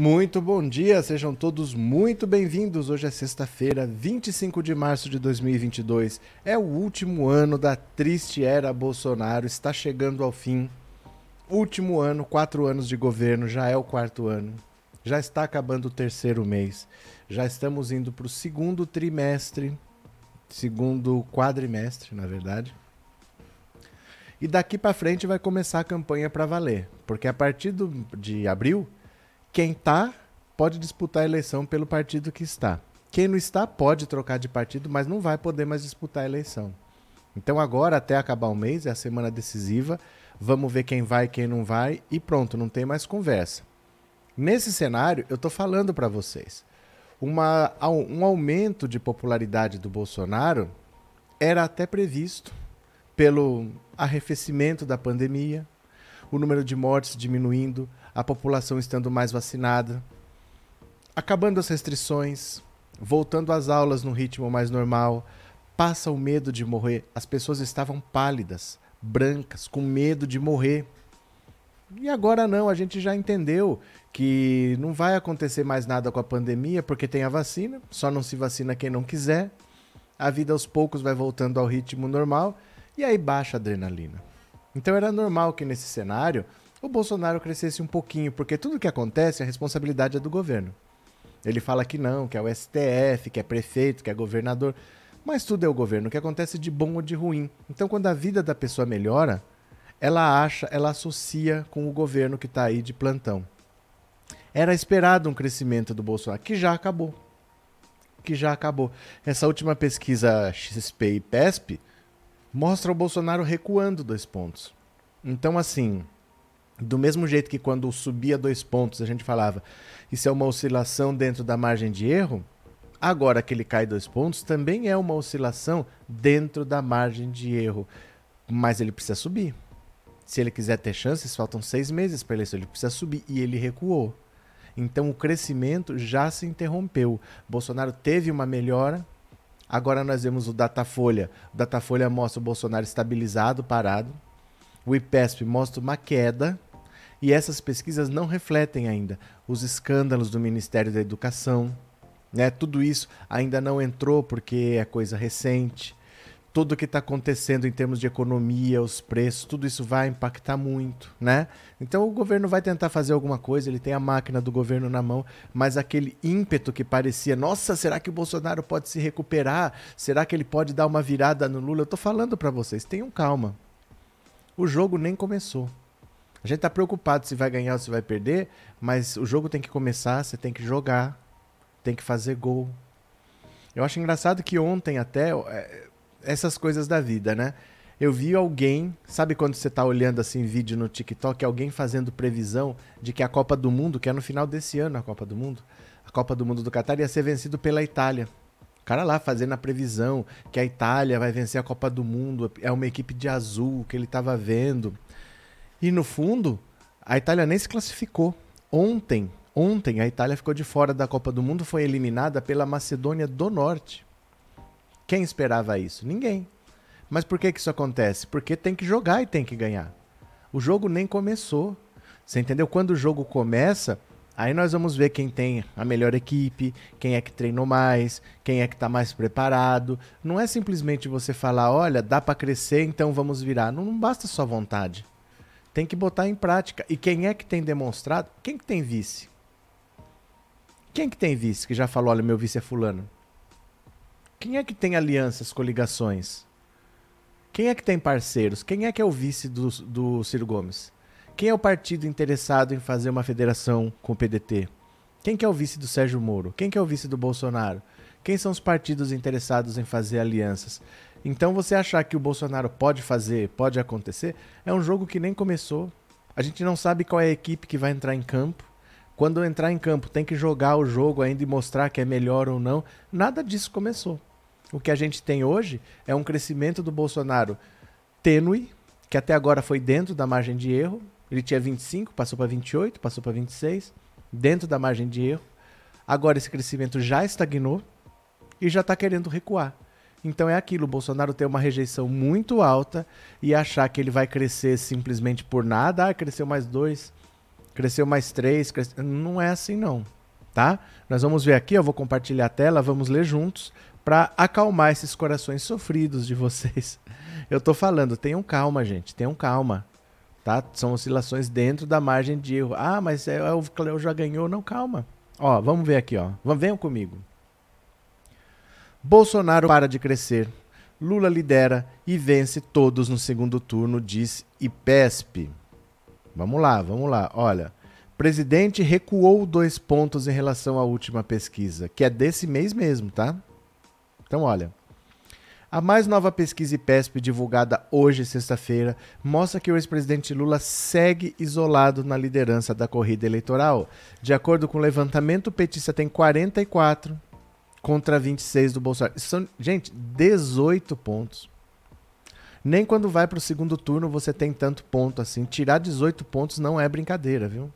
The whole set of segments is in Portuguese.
Muito bom dia, sejam todos muito bem-vindos. Hoje é sexta-feira, 25 de março de 2022. É o último ano da triste era Bolsonaro, está chegando ao fim. Último ano, quatro anos de governo, já é o quarto ano. Já está acabando o terceiro mês. Já estamos indo para o segundo trimestre, segundo quadrimestre, na verdade. E daqui para frente vai começar a campanha para valer, porque a partir do, de abril quem está pode disputar a eleição pelo partido que está. Quem não está pode trocar de partido, mas não vai poder mais disputar a eleição. Então agora, até acabar o mês, é a semana decisiva. Vamos ver quem vai, quem não vai e pronto, não tem mais conversa. Nesse cenário, eu estou falando para vocês. Uma, um aumento de popularidade do Bolsonaro era até previsto pelo arrefecimento da pandemia, o número de mortes diminuindo, a população estando mais vacinada, acabando as restrições, voltando às aulas no ritmo mais normal, passa o medo de morrer. As pessoas estavam pálidas, brancas, com medo de morrer. E agora não, a gente já entendeu que não vai acontecer mais nada com a pandemia porque tem a vacina, só não se vacina quem não quiser. A vida aos poucos vai voltando ao ritmo normal e aí baixa a adrenalina. Então era normal que nesse cenário o Bolsonaro crescesse um pouquinho, porque tudo que acontece, a responsabilidade é do governo. Ele fala que não, que é o STF, que é prefeito, que é governador, mas tudo é o governo, o que acontece de bom ou de ruim. Então, quando a vida da pessoa melhora, ela acha, ela associa com o governo que está aí de plantão. Era esperado um crescimento do Bolsonaro, que já acabou. Que já acabou. Essa última pesquisa XP e PESP mostra o Bolsonaro recuando dois pontos. Então, assim, do mesmo jeito que quando subia dois pontos a gente falava isso é uma oscilação dentro da margem de erro, agora que ele cai dois pontos também é uma oscilação dentro da margem de erro. Mas ele precisa subir. Se ele quiser ter chances, faltam seis meses para eleição, ele precisa subir e ele recuou. Então o crescimento já se interrompeu. Bolsonaro teve uma melhora. Agora nós vemos o Datafolha. O Datafolha mostra o Bolsonaro estabilizado, parado. O IPESP mostra uma queda e essas pesquisas não refletem ainda os escândalos do Ministério da Educação. Né? Tudo isso ainda não entrou porque é coisa recente. Tudo o que está acontecendo em termos de economia, os preços, tudo isso vai impactar muito, né? Então o governo vai tentar fazer alguma coisa, ele tem a máquina do governo na mão, mas aquele ímpeto que parecia, nossa, será que o Bolsonaro pode se recuperar? Será que ele pode dar uma virada no Lula? Eu estou falando para vocês, tenham calma. O jogo nem começou. A gente tá preocupado se vai ganhar ou se vai perder, mas o jogo tem que começar, você tem que jogar, tem que fazer gol. Eu acho engraçado que ontem até é, essas coisas da vida, né? Eu vi alguém, sabe quando você tá olhando assim vídeo no TikTok, alguém fazendo previsão de que a Copa do Mundo, que é no final desse ano a Copa do Mundo, a Copa do Mundo do Catar ia ser vencido pela Itália. O cara lá fazendo a previsão que a Itália vai vencer a Copa do Mundo, é uma equipe de azul que ele estava vendo. E no fundo, a Itália nem se classificou. Ontem, ontem a Itália ficou de fora da Copa do Mundo, foi eliminada pela Macedônia do Norte. Quem esperava isso? Ninguém. Mas por que, que isso acontece? Porque tem que jogar e tem que ganhar. O jogo nem começou. Você entendeu? Quando o jogo começa, aí nós vamos ver quem tem a melhor equipe, quem é que treinou mais, quem é que está mais preparado. Não é simplesmente você falar, olha, dá para crescer, então vamos virar. Não, não basta só vontade. Tem que botar em prática. E quem é que tem demonstrado? Quem que tem vice? Quem que tem vice que já falou, olha, meu vice é fulano? Quem é que tem alianças, coligações? Quem é que tem parceiros? Quem é que é o vice do, do Ciro Gomes? Quem é o partido interessado em fazer uma federação com o PDT? Quem que é o vice do Sérgio Moro? Quem que é o vice do Bolsonaro? Quem são os partidos interessados em fazer alianças? Então você achar que o Bolsonaro pode fazer, pode acontecer, é um jogo que nem começou. A gente não sabe qual é a equipe que vai entrar em campo. Quando entrar em campo, tem que jogar o jogo ainda e mostrar que é melhor ou não. Nada disso começou. O que a gente tem hoje é um crescimento do Bolsonaro tênue, que até agora foi dentro da margem de erro. Ele tinha 25, passou para 28, passou para 26, dentro da margem de erro. Agora esse crescimento já estagnou e já está querendo recuar. Então é aquilo, o Bolsonaro tem uma rejeição muito alta e achar que ele vai crescer simplesmente por nada, ah, cresceu mais dois, cresceu mais 3, cresceu... não é assim não, tá? Nós vamos ver aqui, eu vou compartilhar a tela, vamos ler juntos para acalmar esses corações sofridos de vocês. Eu tô falando, tenham calma, gente, tenham calma. Tá? São oscilações dentro da margem de erro. Ah, mas é, é, o Cleo já ganhou. Não, calma. Ó, vamos ver aqui, ó. Venham comigo. Bolsonaro para de crescer. Lula lidera e vence todos no segundo turno, diz IPESP. Vamos lá, vamos lá. Olha, presidente recuou dois pontos em relação à última pesquisa, que é desse mês mesmo, tá? Então, olha. A mais nova pesquisa IPESP, divulgada hoje, sexta-feira, mostra que o ex-presidente Lula segue isolado na liderança da corrida eleitoral. De acordo com o levantamento, o petista tem 44 contra 26 do Bolsonaro. São, gente, 18 pontos. Nem quando vai para o segundo turno você tem tanto ponto assim. Tirar 18 pontos não é brincadeira, viu?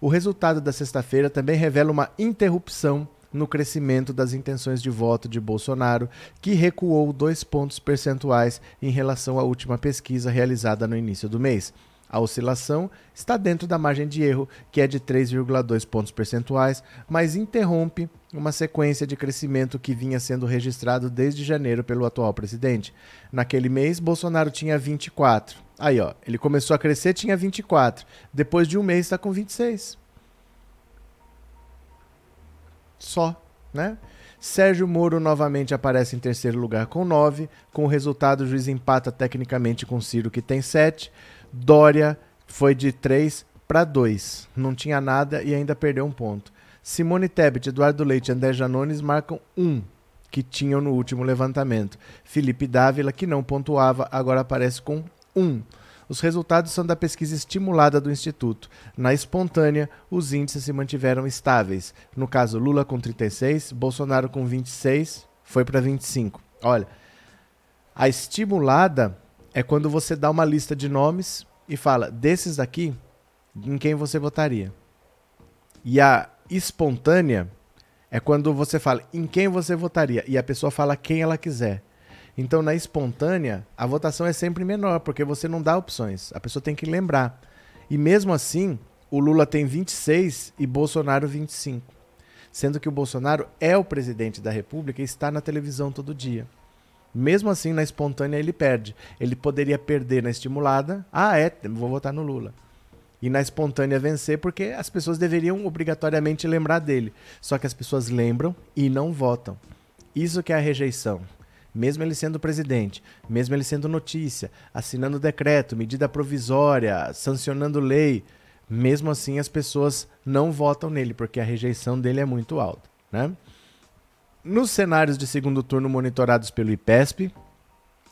O resultado da sexta-feira também revela uma interrupção no crescimento das intenções de voto de Bolsonaro, que recuou dois pontos percentuais em relação à última pesquisa realizada no início do mês. A oscilação está dentro da margem de erro, que é de 3,2 pontos percentuais, mas interrompe uma sequência de crescimento que vinha sendo registrado desde janeiro pelo atual presidente. Naquele mês, Bolsonaro tinha 24. Aí, ó, ele começou a crescer, tinha 24. Depois de um mês, está com 26 só, né? Sérgio Moro novamente aparece em terceiro lugar com 9. Com o resultado, o juiz empata tecnicamente com Ciro, que tem 7. Dória foi de 3 para 2. Não tinha nada e ainda perdeu um ponto. Simone Tebet, Eduardo Leite e André Janones marcam 1, que tinham no último levantamento. Felipe Dávila, que não pontuava, agora aparece com 1. Os resultados são da pesquisa estimulada do Instituto. Na espontânea, os índices se mantiveram estáveis. No caso, Lula com 36, Bolsonaro com 26, foi para 25. Olha, a estimulada é quando você dá uma lista de nomes e fala, desses aqui, em quem você votaria. E a espontânea é quando você fala em quem você votaria e a pessoa fala quem ela quiser. Então, na espontânea, a votação é sempre menor, porque você não dá opções. A pessoa tem que lembrar. E mesmo assim, o Lula tem 26 e Bolsonaro 25. Sendo que o Bolsonaro é o presidente da República e está na televisão todo dia. Mesmo assim, na espontânea, ele perde. Ele poderia perder na estimulada. Ah, é, vou votar no Lula. E na espontânea vencer, porque as pessoas deveriam obrigatoriamente lembrar dele. Só que as pessoas lembram e não votam. Isso que é a rejeição mesmo ele sendo presidente, mesmo ele sendo notícia, assinando decreto, medida provisória, sancionando lei, mesmo assim as pessoas não votam nele, porque a rejeição dele é muito alta. Né? Nos cenários de segundo turno monitorados pelo IPESP,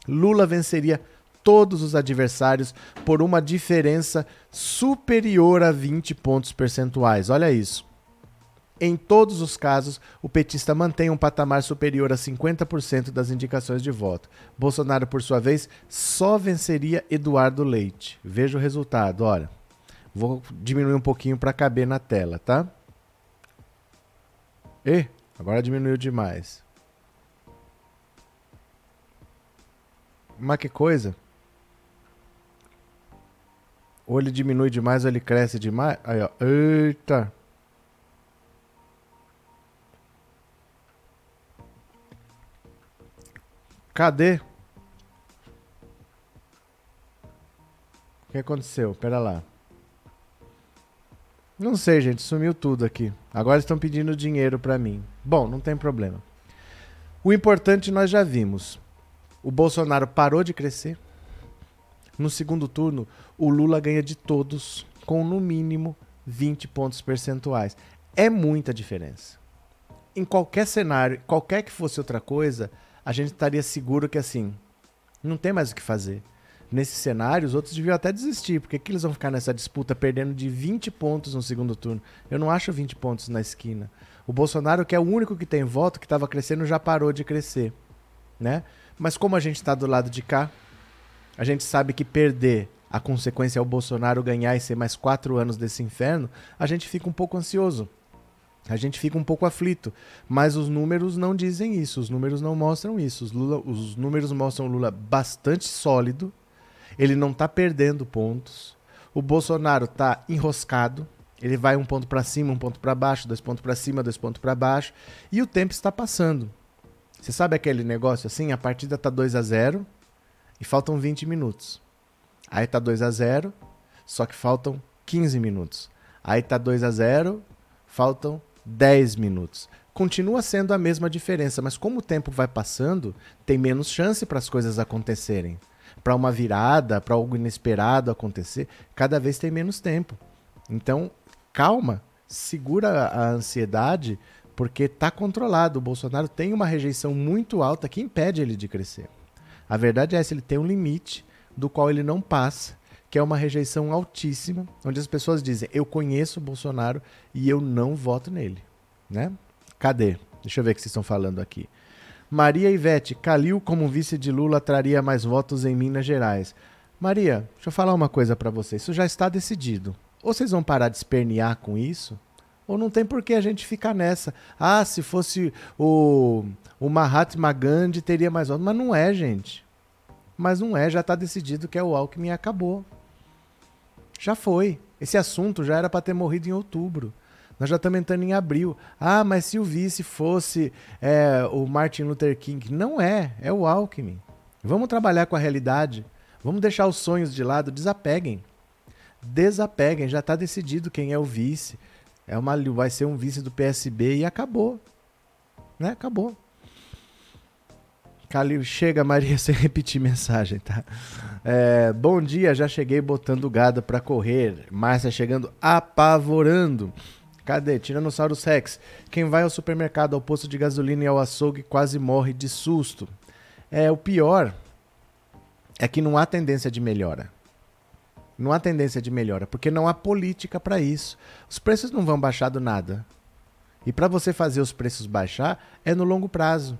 Lula venceria todos os adversários por uma diferença superior a 20 pontos percentuais. Olha isso. Em todos os casos, o petista mantém um patamar superior a 50% das indicações de voto. Bolsonaro, por sua vez, só venceria Eduardo Leite. Veja o resultado, olha. Vou diminuir um pouquinho para caber na tela, tá? E agora diminuiu demais. Mas que coisa? Ou ele diminui demais ou ele cresce demais. Aí, ó. Eita! Cadê? O que aconteceu? Pera lá. Não sei, gente. Sumiu tudo aqui. Agora estão pedindo dinheiro para mim. Bom, não tem problema. O importante nós já vimos. O Bolsonaro parou de crescer. No segundo turno, o Lula ganha de todos, com no mínimo 20 pontos percentuais. É muita diferença. Em qualquer cenário, qualquer que fosse outra coisa, a gente estaria seguro que assim, não tem mais o que fazer. Nesse cenário, os outros deviam até desistir, porque que eles vão ficar nessa disputa perdendo de 20 pontos no segundo turno? Eu não acho 20 pontos na esquina. O Bolsonaro, que é o único que tem voto, que estava crescendo, já parou de crescer. Né? Mas como a gente está do lado de cá, a gente sabe que perder a consequência é o Bolsonaro ganhar e ser mais quatro anos desse inferno, a gente fica um pouco ansioso a gente fica um pouco aflito. Mas os números não dizem isso, os números não mostram isso. Os, Lula, os números mostram o Lula bastante sólido, ele não está perdendo pontos. O Bolsonaro tá enroscado. Ele vai um ponto para cima, um ponto para baixo, dois pontos para cima, dois pontos para baixo. E o tempo está passando. Você sabe aquele negócio assim? A partida tá 2 a 0 e faltam 20 minutos. Aí tá 2 a 0 só que faltam 15 minutos. Aí tá 2 a 0 faltam 10 minutos. Continua sendo a mesma diferença, mas como o tempo vai passando, tem menos chance para as coisas acontecerem. Para uma virada, para algo inesperado acontecer, cada vez tem menos tempo. Então, calma, segura a ansiedade, porque está controlado. O Bolsonaro tem uma rejeição muito alta que impede ele de crescer. A verdade é essa, ele tem um limite do qual ele não passa, que é uma rejeição altíssima, onde as pessoas dizem: "Eu conheço o Bolsonaro e eu não voto nele", né? Cadê? Deixa eu ver o que vocês estão falando aqui. Maria Ivete, Calil como vice de Lula traria mais votos em Minas Gerais. Maria, deixa eu falar uma coisa para vocês. Isso já está decidido. Ou vocês vão parar de espernear com isso, ou não tem por que a gente ficar nessa. Ah, se fosse o, o Mahatma Gandhi, teria mais votos. Mas não é, gente. Mas não é, já está decidido que é o Alckmin acabou. Já foi. Esse assunto já era para ter morrido em outubro. Nós já estamos entrando em abril. Ah, mas se o vice fosse é, o Martin Luther King. Não é, é o Alckmin. Vamos trabalhar com a realidade. Vamos deixar os sonhos de lado. Desapeguem. Desapeguem. Já está decidido quem é o vice. É uma, vai ser um vice do PSB e acabou. Né? Acabou. Calil, chega, Maria, sem repetir mensagem, tá? É, bom dia, já cheguei botando gado para correr. Márcia chegando apavorando. Cadê? Tiranossauro Rex. Quem vai ao supermercado, ao posto de gasolina e ao açougue quase morre de susto. É, o pior é que não há tendência de melhora. Não há tendência de melhora, porque não há política para isso. Os preços não vão baixar do nada. E para você fazer os preços baixar, é no longo prazo.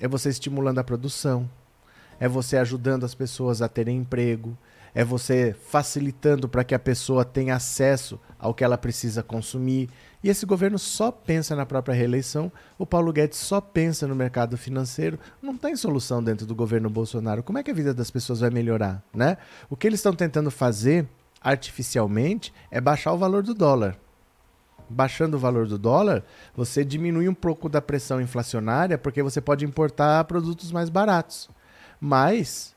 É você estimulando a produção, é você ajudando as pessoas a terem emprego, é você facilitando para que a pessoa tenha acesso ao que ela precisa consumir. E esse governo só pensa na própria reeleição, o Paulo Guedes só pensa no mercado financeiro. Não tem solução dentro do governo Bolsonaro. Como é que a vida das pessoas vai melhorar, né? O que eles estão tentando fazer artificialmente é baixar o valor do dólar. Baixando o valor do dólar, você diminui um pouco da pressão inflacionária, porque você pode importar produtos mais baratos. Mas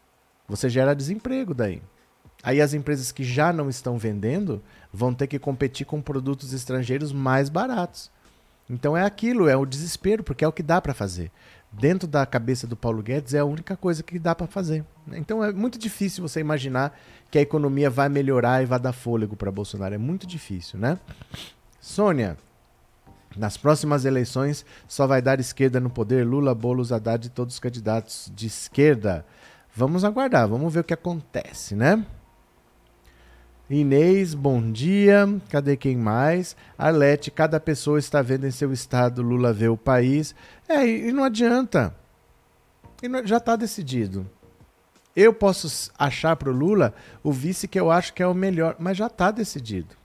você gera desemprego daí. Aí as empresas que já não estão vendendo vão ter que competir com produtos estrangeiros mais baratos. Então é aquilo, é o desespero, porque é o que dá para fazer. Dentro da cabeça do Paulo Guedes é a única coisa que dá para fazer. Então é muito difícil você imaginar que a economia vai melhorar e vai dar fôlego para Bolsonaro. É muito difícil, né? Sônia, nas próximas eleições só vai dar esquerda no poder, Lula, Boulos, Haddad e todos os candidatos de esquerda. Vamos aguardar, vamos ver o que acontece, né? Inês, bom dia. Cadê quem mais? Arlete, cada pessoa está vendo em seu estado, Lula vê o país. É, e não adianta. E não, já está decidido. Eu posso achar para o Lula o vice que eu acho que é o melhor, mas já está decidido.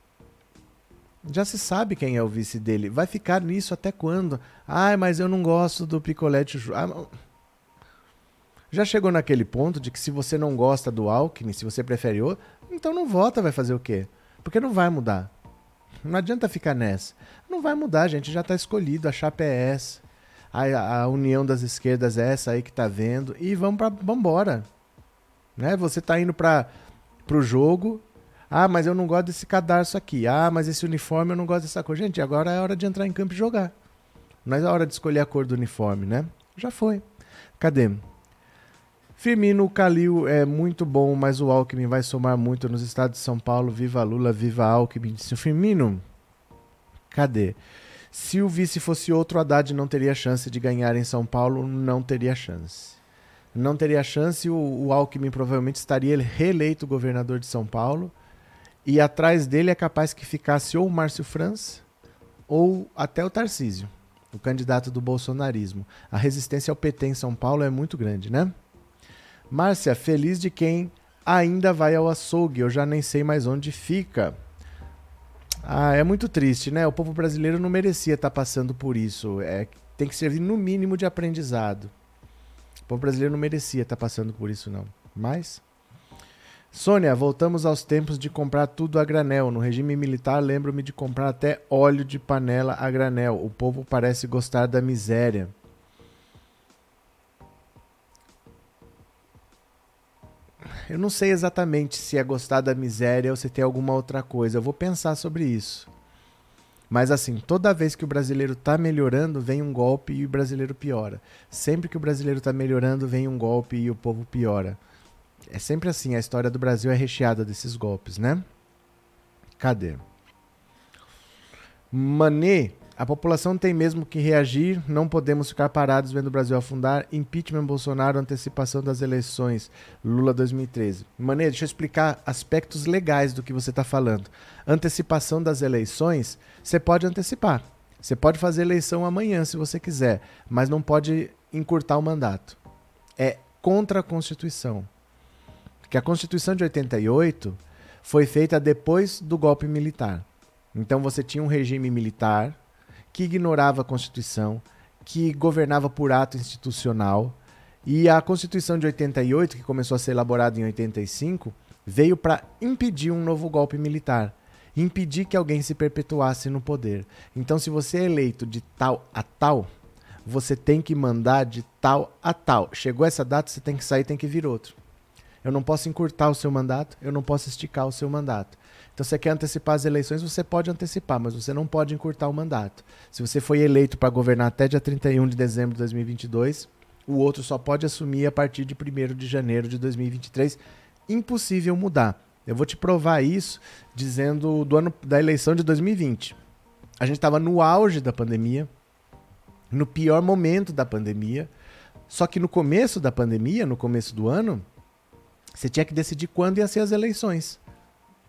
Já se sabe quem é o vice dele. Vai ficar nisso até quando? Ai, mas eu não gosto do picolete. Ah, já chegou naquele ponto de que se você não gosta do Alckmin, se você prefere outro, então não vota, vai fazer o quê? Porque não vai mudar. Não adianta ficar nessa. Não vai mudar, gente. Já está escolhido. A chapa é essa. A, a, união das esquerdas é essa aí que tá vendo. E vamos para embora. Né? Você tá indo para o jogo. Ah, mas eu não gosto desse cadarço aqui. Ah, mas esse uniforme eu não gosto dessa cor. Gente, agora é hora de entrar em campo e jogar. Não é hora de escolher a cor do uniforme, né? Já foi. Cadê? Firmino, Calil é muito bom, mas o Alckmin vai somar muito nos estados de São Paulo. Viva Lula, viva Alckmin. Disse o Firmino. Cadê? Se o vice fosse outro, Haddad não teria chance de ganhar em São Paulo, não teria chance. Não teria chance, o, o Alckmin provavelmente estaria reeleito governador de São Paulo. E atrás dele é capaz que ficasse ou o Márcio França ou até o Tarcísio, o candidato do bolsonarismo. A resistência ao PT em São Paulo é muito grande, né? Márcia, feliz de quem ainda vai ao açougue, eu já nem sei mais onde fica. Ah, é muito triste, né? O povo brasileiro não merecia estar tá passando por isso. É, tem que servir no mínimo de aprendizado. O povo brasileiro não merecia estar tá passando por isso, não. Mas Sônia, voltamos aos tempos de comprar tudo a granel. No regime militar, lembro-me de comprar até óleo de panela a granel. O povo parece gostar da miséria. Eu não sei exatamente se é gostar da miséria ou se tem alguma outra coisa. Eu vou pensar sobre isso. Mas assim, toda vez que o brasileiro está melhorando, vem um golpe e o brasileiro piora. Sempre que o brasileiro está melhorando, vem um golpe e o povo piora. É sempre assim, a história do Brasil é recheada desses golpes, né? Cadê? Mané, a população tem mesmo que reagir, não podemos ficar parados vendo o Brasil afundar. Impeachment Bolsonaro, antecipação das eleições, Lula 2013. Mané, deixa eu explicar aspectos legais do que você está falando. Antecipação das eleições, você pode antecipar. Você pode fazer eleição amanhã se você quiser, mas não pode encurtar o mandato. É contra a Constituição que a Constituição de 88 foi feita depois do golpe militar. Então você tinha um regime militar que ignorava a Constituição, que governava por ato institucional, e a Constituição de 88, que começou a ser elaborada em 85, veio para impedir um novo golpe militar, impedir que alguém se perpetuasse no poder. Então, se você é eleito de tal a tal, você tem que mandar de tal a tal. Chegou essa data, você tem que sair, tem que vir outro. Eu não posso encurtar o seu mandato, eu não posso esticar o seu mandato. Então, você quer antecipar as eleições, você pode antecipar, mas você não pode encurtar o mandato. Se você foi eleito para governar até dia 31 de dezembro de 2022, o outro só pode assumir a partir de 1 de janeiro de 2023. Impossível mudar. Eu vou te provar isso dizendo do ano da eleição de 2020. A gente estava no auge da pandemia, no pior momento da pandemia. Só que no começo da pandemia, no começo do ano, você tinha que decidir quando ia ser as eleições.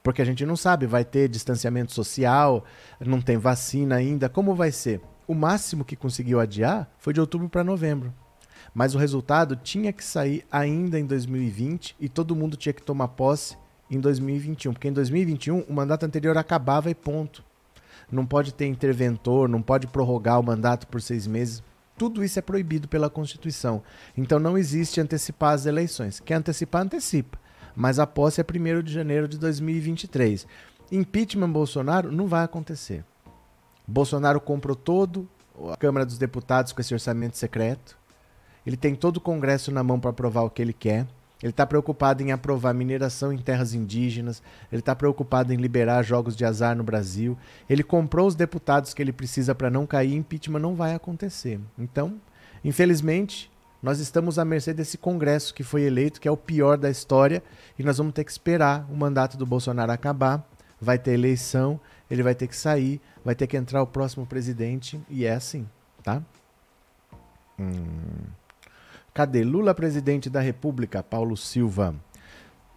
Porque a gente não sabe, vai ter distanciamento social, não tem vacina ainda, como vai ser? O máximo que conseguiu adiar foi de outubro para novembro. Mas o resultado tinha que sair ainda em 2020 e todo mundo tinha que tomar posse em 2021, porque em 2021 o mandato anterior acabava e ponto. Não pode ter interventor, não pode prorrogar o mandato por seis meses. Tudo isso é proibido pela Constituição. Então não existe antecipar as eleições. Quer antecipar, antecipa. Mas a posse é 1 de janeiro de 2023. Impeachment Bolsonaro não vai acontecer. Bolsonaro comprou todo a Câmara dos Deputados com esse orçamento secreto. Ele tem todo o Congresso na mão para aprovar o que ele quer. Ele está preocupado em aprovar mineração em terras indígenas, ele está preocupado em liberar jogos de azar no Brasil. Ele comprou os deputados que ele precisa para não cair, impeachment não vai acontecer. Então, infelizmente, nós estamos à mercê desse Congresso que foi eleito, que é o pior da história, e nós vamos ter que esperar o mandato do Bolsonaro acabar. Vai ter eleição, ele vai ter que sair, vai ter que entrar o próximo presidente, e é assim, tá? Hum. Cadê Lula, presidente da República? Paulo Silva.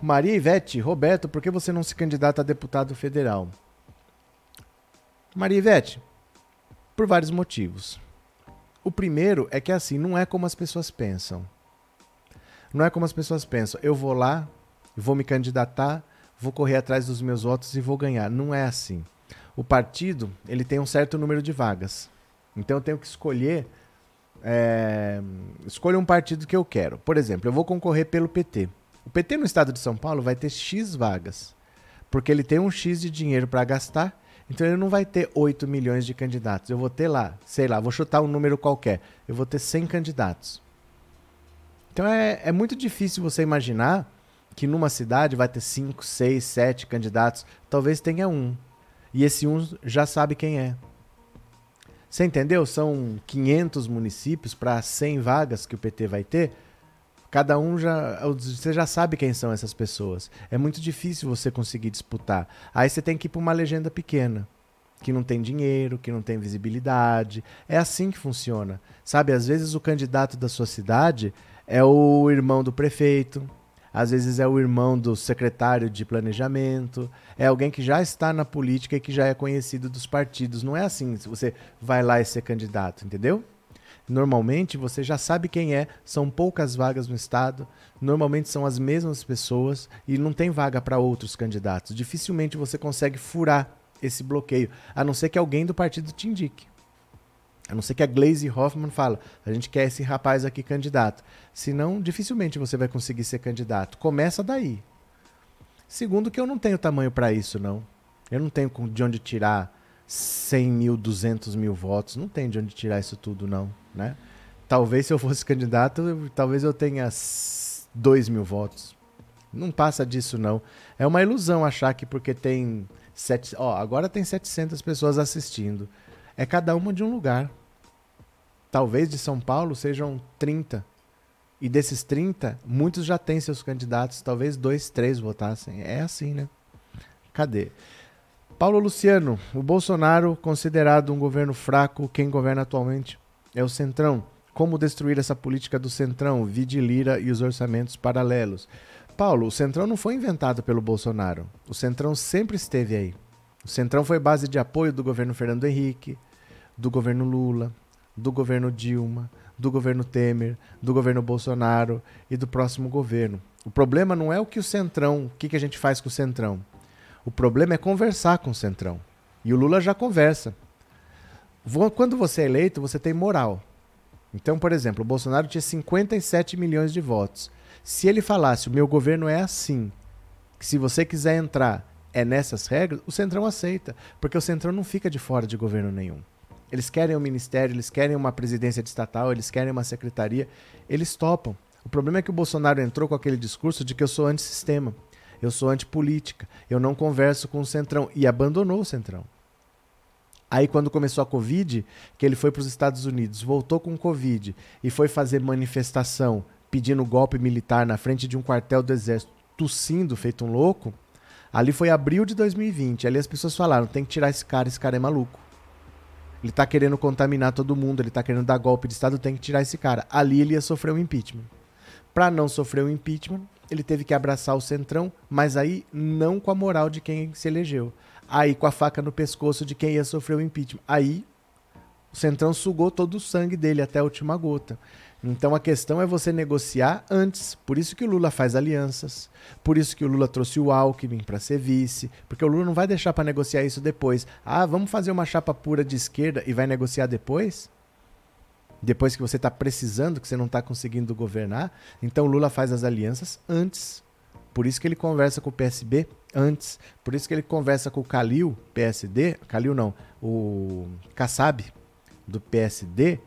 Maria Ivete, Roberto, por que você não se candidata a deputado federal? Maria Ivete, por vários motivos. O primeiro é que assim, não é como as pessoas pensam. Não é como as pessoas pensam. Eu vou lá, vou me candidatar, vou correr atrás dos meus votos e vou ganhar. Não é assim. O partido, ele tem um certo número de vagas. Então eu tenho que escolher é, escolha um partido que eu quero. Por exemplo, eu vou concorrer pelo PT. O PT no estado de São Paulo vai ter X vagas, porque ele tem um X de dinheiro para gastar, então ele não vai ter 8 milhões de candidatos. Eu vou ter lá, sei lá, vou chutar um número qualquer, eu vou ter 100 candidatos. Então é, é muito difícil você imaginar que numa cidade vai ter 5, 6, 7 candidatos, talvez tenha um. E esse um já sabe quem é. Você entendeu? São 500 municípios para 100 vagas que o PT vai ter. Cada um já. Você já sabe quem são essas pessoas. É muito difícil você conseguir disputar. Aí você tem que ir para uma legenda pequena, que não tem dinheiro, que não tem visibilidade. É assim que funciona. Sabe, às vezes o candidato da sua cidade é o irmão do prefeito, às vezes é o irmão do secretário de planejamento, é alguém que já está na política e que já é conhecido dos partidos. Não é assim, se você vai lá e ser candidato, entendeu? Normalmente você já sabe quem é, são poucas vagas no estado, normalmente são as mesmas pessoas e não tem vaga para outros candidatos. Dificilmente você consegue furar esse bloqueio, a não ser que alguém do partido te indique. A não ser que a Glaze Hoffman fala, a gente quer esse rapaz aqui candidato. Senão, dificilmente você vai conseguir ser candidato. Começa daí. Segundo, que eu não tenho tamanho para isso, não. Eu não tenho de onde tirar 100 mil, 200 mil votos. Não tenho de onde tirar isso tudo, não. Né? Talvez se eu fosse candidato, eu, talvez eu tenha 2 mil votos. Não passa disso, não. É uma ilusão achar que porque tem. Sete, ó, agora tem 700 pessoas assistindo. É cada uma de um lugar. Talvez de São Paulo sejam 30. E desses 30, muitos já têm seus candidatos. Talvez dois, três votassem. É assim, né? Cadê? Paulo Luciano, o Bolsonaro, considerado um governo fraco, quem governa atualmente é o Centrão. Como destruir essa política do Centrão, vide Lira e os orçamentos paralelos? Paulo, o Centrão não foi inventado pelo Bolsonaro. O Centrão sempre esteve aí. O Centrão foi base de apoio do governo Fernando Henrique, do governo Lula, do governo Dilma, do governo Temer, do governo Bolsonaro e do próximo governo. O problema não é o que o Centrão, o que, que a gente faz com o Centrão. O problema é conversar com o Centrão. E o Lula já conversa. Quando você é eleito, você tem moral. Então, por exemplo, o Bolsonaro tinha 57 milhões de votos. Se ele falasse, o meu governo é assim, que se você quiser entrar é nessas regras, o Centrão aceita. Porque o Centrão não fica de fora de governo nenhum. Eles querem um ministério, eles querem uma presidência de estatal, eles querem uma secretaria, eles topam. O problema é que o Bolsonaro entrou com aquele discurso de que eu sou antissistema, eu sou antipolítica, eu não converso com o Centrão e abandonou o Centrão. Aí, quando começou a Covid, que ele foi para os Estados Unidos, voltou com Covid e foi fazer manifestação pedindo golpe militar na frente de um quartel do Exército, tossindo, feito um louco. Ali foi abril de 2020. Ali as pessoas falaram: tem que tirar esse cara, esse cara é maluco. Ele tá querendo contaminar todo mundo, ele tá querendo dar golpe de Estado, tem que tirar esse cara. Ali ele ia sofrer um impeachment. Para não sofrer um impeachment, ele teve que abraçar o Centrão, mas aí não com a moral de quem se elegeu. Aí com a faca no pescoço de quem ia sofrer o impeachment. Aí o Centrão sugou todo o sangue dele até a última gota. Então a questão é você negociar antes. Por isso que o Lula faz alianças. Por isso que o Lula trouxe o Alckmin para ser vice. Porque o Lula não vai deixar para negociar isso depois. Ah, vamos fazer uma chapa pura de esquerda e vai negociar depois? Depois que você está precisando, que você não está conseguindo governar. Então o Lula faz as alianças antes. Por isso que ele conversa com o PSB antes. Por isso que ele conversa com o Calil, PSD. Calil não, o Kassab, do PSD,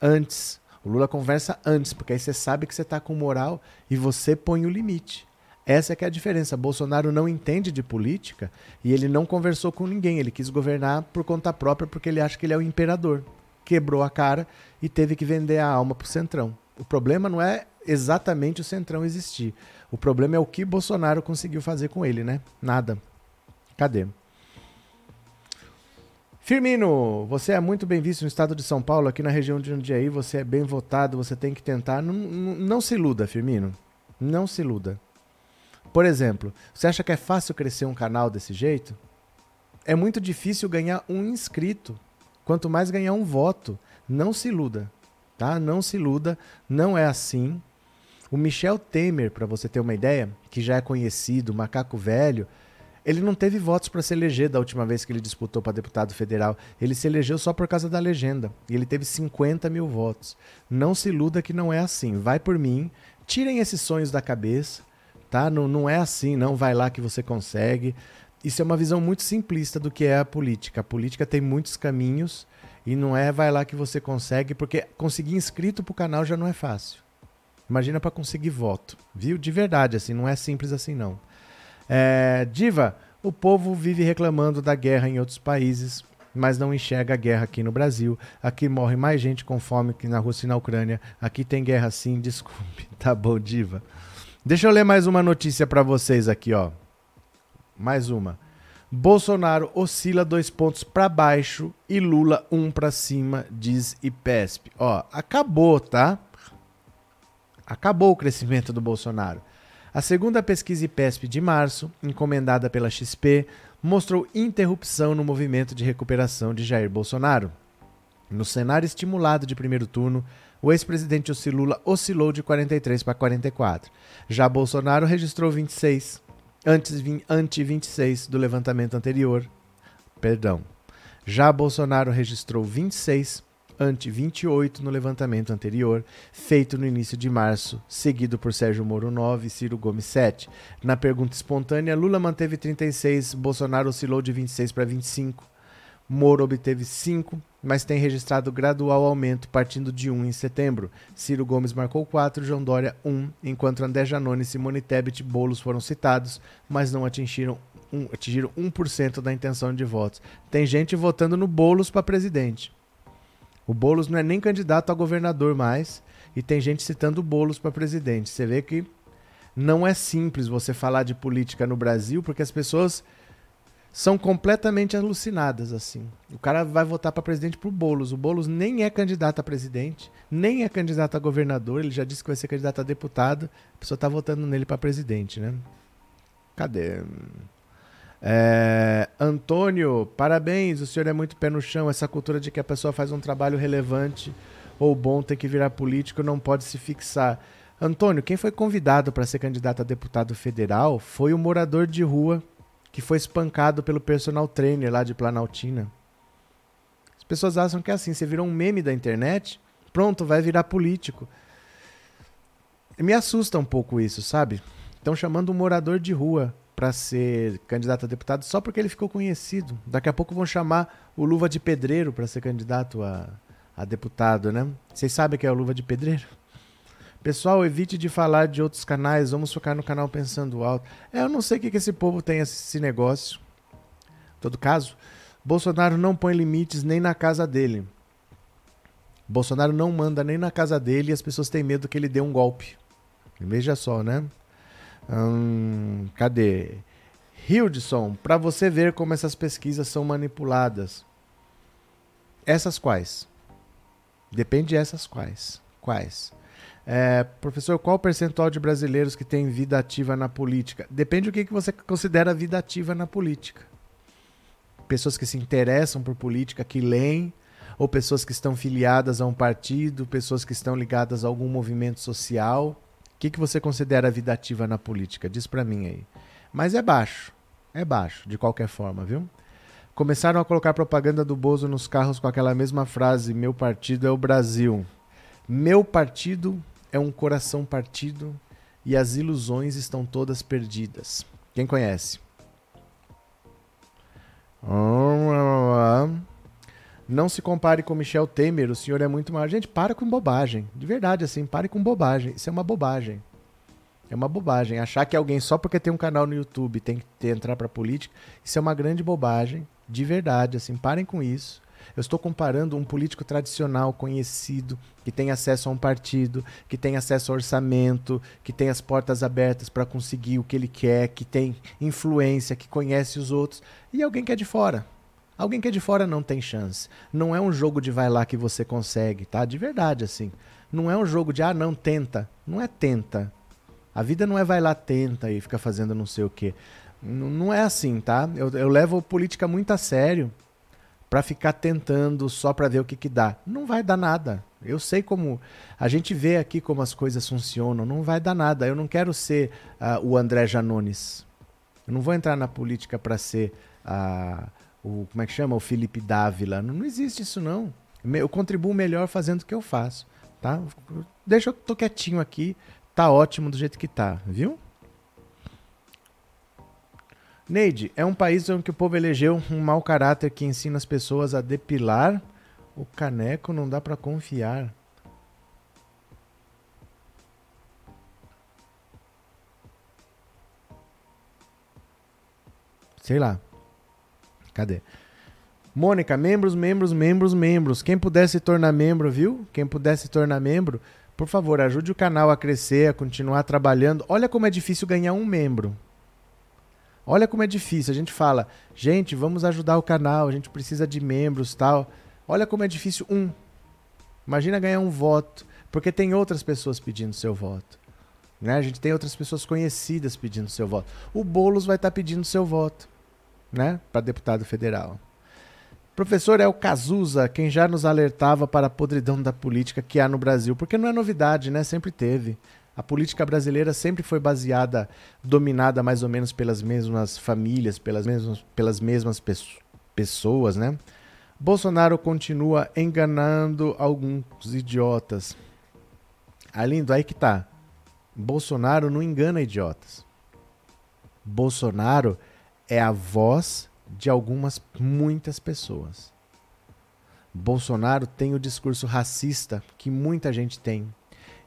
antes o Lula conversa antes, porque aí você sabe que você está com moral e você põe o limite. Essa é que é a diferença. Bolsonaro não entende de política e ele não conversou com ninguém. Ele quis governar por conta própria porque ele acha que ele é o imperador. Quebrou a cara e teve que vender a alma pro Centrão. O problema não é exatamente o Centrão existir. O problema é o que Bolsonaro conseguiu fazer com ele, né? Nada. Cadê? Firmino, você é muito bem visto no estado de São Paulo, aqui na região de Jundiaí, você é bem votado, você tem que tentar. Não, não, se iluda, Firmino. Não se iluda. Por exemplo, você acha que é fácil crescer um canal desse jeito? É muito difícil ganhar um inscrito, quanto mais ganhar um voto. Não se iluda, tá? Não se iluda, não é assim. O Michel Temer, para você ter uma ideia, que já é conhecido, macaco velho, ele não teve votos para se eleger da última vez que ele disputou para deputado federal. Ele se elegeu só por causa da legenda. E ele teve 50 mil votos. Não se iluda que não é assim. Vai por mim, tirem esses sonhos da cabeça, tá? Não, não é assim, não vai lá que você consegue. Isso é uma visão muito simplista do que é a política. A política tem muitos caminhos e não é vai lá que você consegue, porque conseguir inscrito pro canal já não é fácil. Imagina para conseguir voto, viu? De verdade, assim, não é simples assim não. É, Diva, o povo vive reclamando da guerra em outros países, mas não enxerga a guerra aqui no Brasil. Aqui morre mais gente com fome que na Rússia e na Ucrânia. Aqui tem guerra sim, desculpe. Tá bom, Diva. Deixa eu ler mais uma notícia para vocês aqui, ó. Mais uma. Bolsonaro oscila dois pontos para baixo e Lula um para cima, diz IPESP. Ó, acabou, tá? Acabou o crescimento do Bolsonaro. A segunda pesquisa IPESP de março, encomendada pela XP, mostrou interrupção no movimento de recuperação de Jair Bolsonaro. No cenário estimulado de primeiro turno, o ex-presidente Lula oscilou de 43 para 44. Já Bolsonaro registrou 26, antes ante 26 do levantamento anterior. Perdão. Já Bolsonaro registrou 26 ante 28 no levantamento anterior, feito no início de março, seguido por Sérgio Moro 9 e Ciro Gomes 7. Na pergunta espontânea, Lula manteve 36, Bolsonaro oscilou de 26 para 25. Moro obteve 5, mas tem registrado gradual aumento, partindo de 1 em setembro. Ciro Gomes marcou 4, João Dória 1, enquanto André Janone, Simone Tebet e Boulos foram citados, mas não atingiram, um, atingiram 1% da intenção de votos. Tem gente votando no Boulos para presidente. O Boulos não é nem candidato a governador mais, e tem gente citando Boulos para presidente. Você vê que não é simples você falar de política no Brasil, porque as pessoas são completamente alucinadas assim. O cara vai votar para presidente pro Bolos. O Bolos nem é candidato a presidente, nem é candidato a governador, ele já disse que vai ser candidato a deputado. A pessoa tá votando nele para presidente, né? Cadê? É, Antônio, parabéns, o senhor é muito pé no chão. Essa cultura de que a pessoa faz um trabalho relevante ou bom tem que virar político não pode se fixar. Antônio, quem foi convidado para ser candidato a deputado federal foi o morador de rua que foi espancado pelo personal trainer lá de Planaltina. As pessoas acham que é assim, você virou um meme da internet, pronto, vai virar político. Me assusta um pouco isso, sabe? Estão chamando um morador de rua para ser candidato a deputado só porque ele ficou conhecido. Daqui a pouco vão chamar o Luva de Pedreiro para ser candidato a, a deputado, né? Vocês sabem que é o Luva de Pedreiro? Pessoal, evite de falar de outros canais, vamos focar no canal Pensando Alto. É, eu não sei o que, que esse povo tem esse negócio. Em todo caso, Bolsonaro não põe limites nem na casa dele. Bolsonaro não manda nem na casa dele e as pessoas têm medo que ele dê um golpe. Veja só, né? Hum, cadê? Hildson, para você ver como essas pesquisas são manipuladas. Essas quais? Depende dessas quais. Quais? É, professor, qual o percentual de brasileiros que tem vida ativa na política? Depende do que, que você considera vida ativa na política. Pessoas que se interessam por política, que leem, ou pessoas que estão filiadas a um partido, pessoas que estão ligadas a algum movimento social. O que, que você considera vida ativa na política? Diz para mim aí. Mas é baixo. É baixo, de qualquer forma, viu? Começaram a colocar propaganda do Bozo nos carros com aquela mesma frase: Meu partido é o Brasil. Meu partido é um coração partido e as ilusões estão todas perdidas. Quem conhece? Não se compare com Michel Temer, o senhor é muito maior. Gente, para com bobagem. De verdade, assim, pare com bobagem. Isso é uma bobagem. É uma bobagem. Achar que alguém só porque tem um canal no YouTube tem que ter, entrar pra política, isso é uma grande bobagem. De verdade, assim, parem com isso. Eu estou comparando um político tradicional, conhecido, que tem acesso a um partido, que tem acesso a orçamento, que tem as portas abertas para conseguir o que ele quer, que tem influência, que conhece os outros, e alguém que é de fora. Alguém que é de fora não tem chance. Não é um jogo de vai lá que você consegue, tá? De verdade, assim. Não é um jogo de, ah, não, tenta. Não é tenta. A vida não é vai lá, tenta e fica fazendo não sei o quê. N não é assim, tá? Eu, eu levo política muito a sério para ficar tentando só para ver o que, que dá. Não vai dar nada. Eu sei como. A gente vê aqui como as coisas funcionam. Não vai dar nada. Eu não quero ser uh, o André Janones. Eu não vou entrar na política para ser uh, o. Como é que chama? O Felipe Dávila. Não, não existe isso, não. Eu contribuo melhor fazendo o que eu faço. Tá? Deixa eu tô quietinho aqui. Tá ótimo do jeito que tá, viu? Neide, é um país onde o povo elegeu um mau caráter que ensina as pessoas a depilar o caneco, não dá para confiar. Sei lá. Cadê? Mônica, membros, membros, membros, membros. Quem puder se tornar membro, viu? Quem puder se tornar membro, por favor, ajude o canal a crescer, a continuar trabalhando. Olha como é difícil ganhar um membro. Olha como é difícil. A gente fala, gente, vamos ajudar o canal, a gente precisa de membros tal. Olha como é difícil um. Imagina ganhar um voto, porque tem outras pessoas pedindo seu voto. Né? A gente tem outras pessoas conhecidas pedindo seu voto. O Boulos vai estar tá pedindo seu voto né? para deputado federal. Professor El Cazuza, quem já nos alertava para a podridão da política que há no Brasil, porque não é novidade, né? Sempre teve. A política brasileira sempre foi baseada, dominada mais ou menos pelas mesmas famílias, pelas mesmas, pelas mesmas pessoas, né? Bolsonaro continua enganando alguns idiotas. Alindo, aí que tá. Bolsonaro não engana idiotas. Bolsonaro é a voz de algumas, muitas pessoas. Bolsonaro tem o discurso racista que muita gente tem.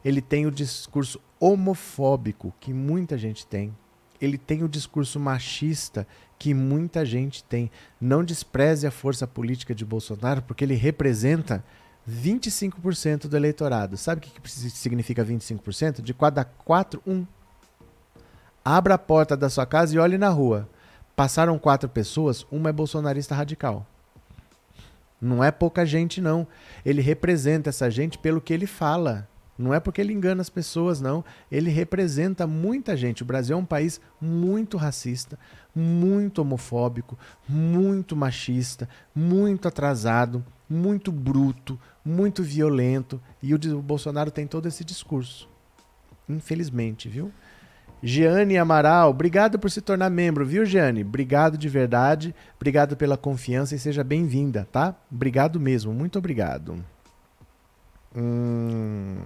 Ele tem o discurso homofóbico que muita gente tem. Ele tem o discurso machista que muita gente tem. Não despreze a força política de Bolsonaro, porque ele representa 25% do eleitorado. Sabe o que significa 25%? De cada quatro, um. Abra a porta da sua casa e olhe na rua. Passaram quatro pessoas, uma é bolsonarista radical. Não é pouca gente, não. Ele representa essa gente pelo que ele fala. Não é porque ele engana as pessoas, não. Ele representa muita gente. O Brasil é um país muito racista, muito homofóbico, muito machista, muito atrasado, muito bruto, muito violento. E o, Bolsonaro tem todo esse discurso. Infelizmente, viu? Giane Amaral, obrigado por se tornar membro, viu, Giane? Obrigado de verdade, obrigado pela confiança e seja bem-vinda, tá? Obrigado mesmo, muito obrigado. Hum,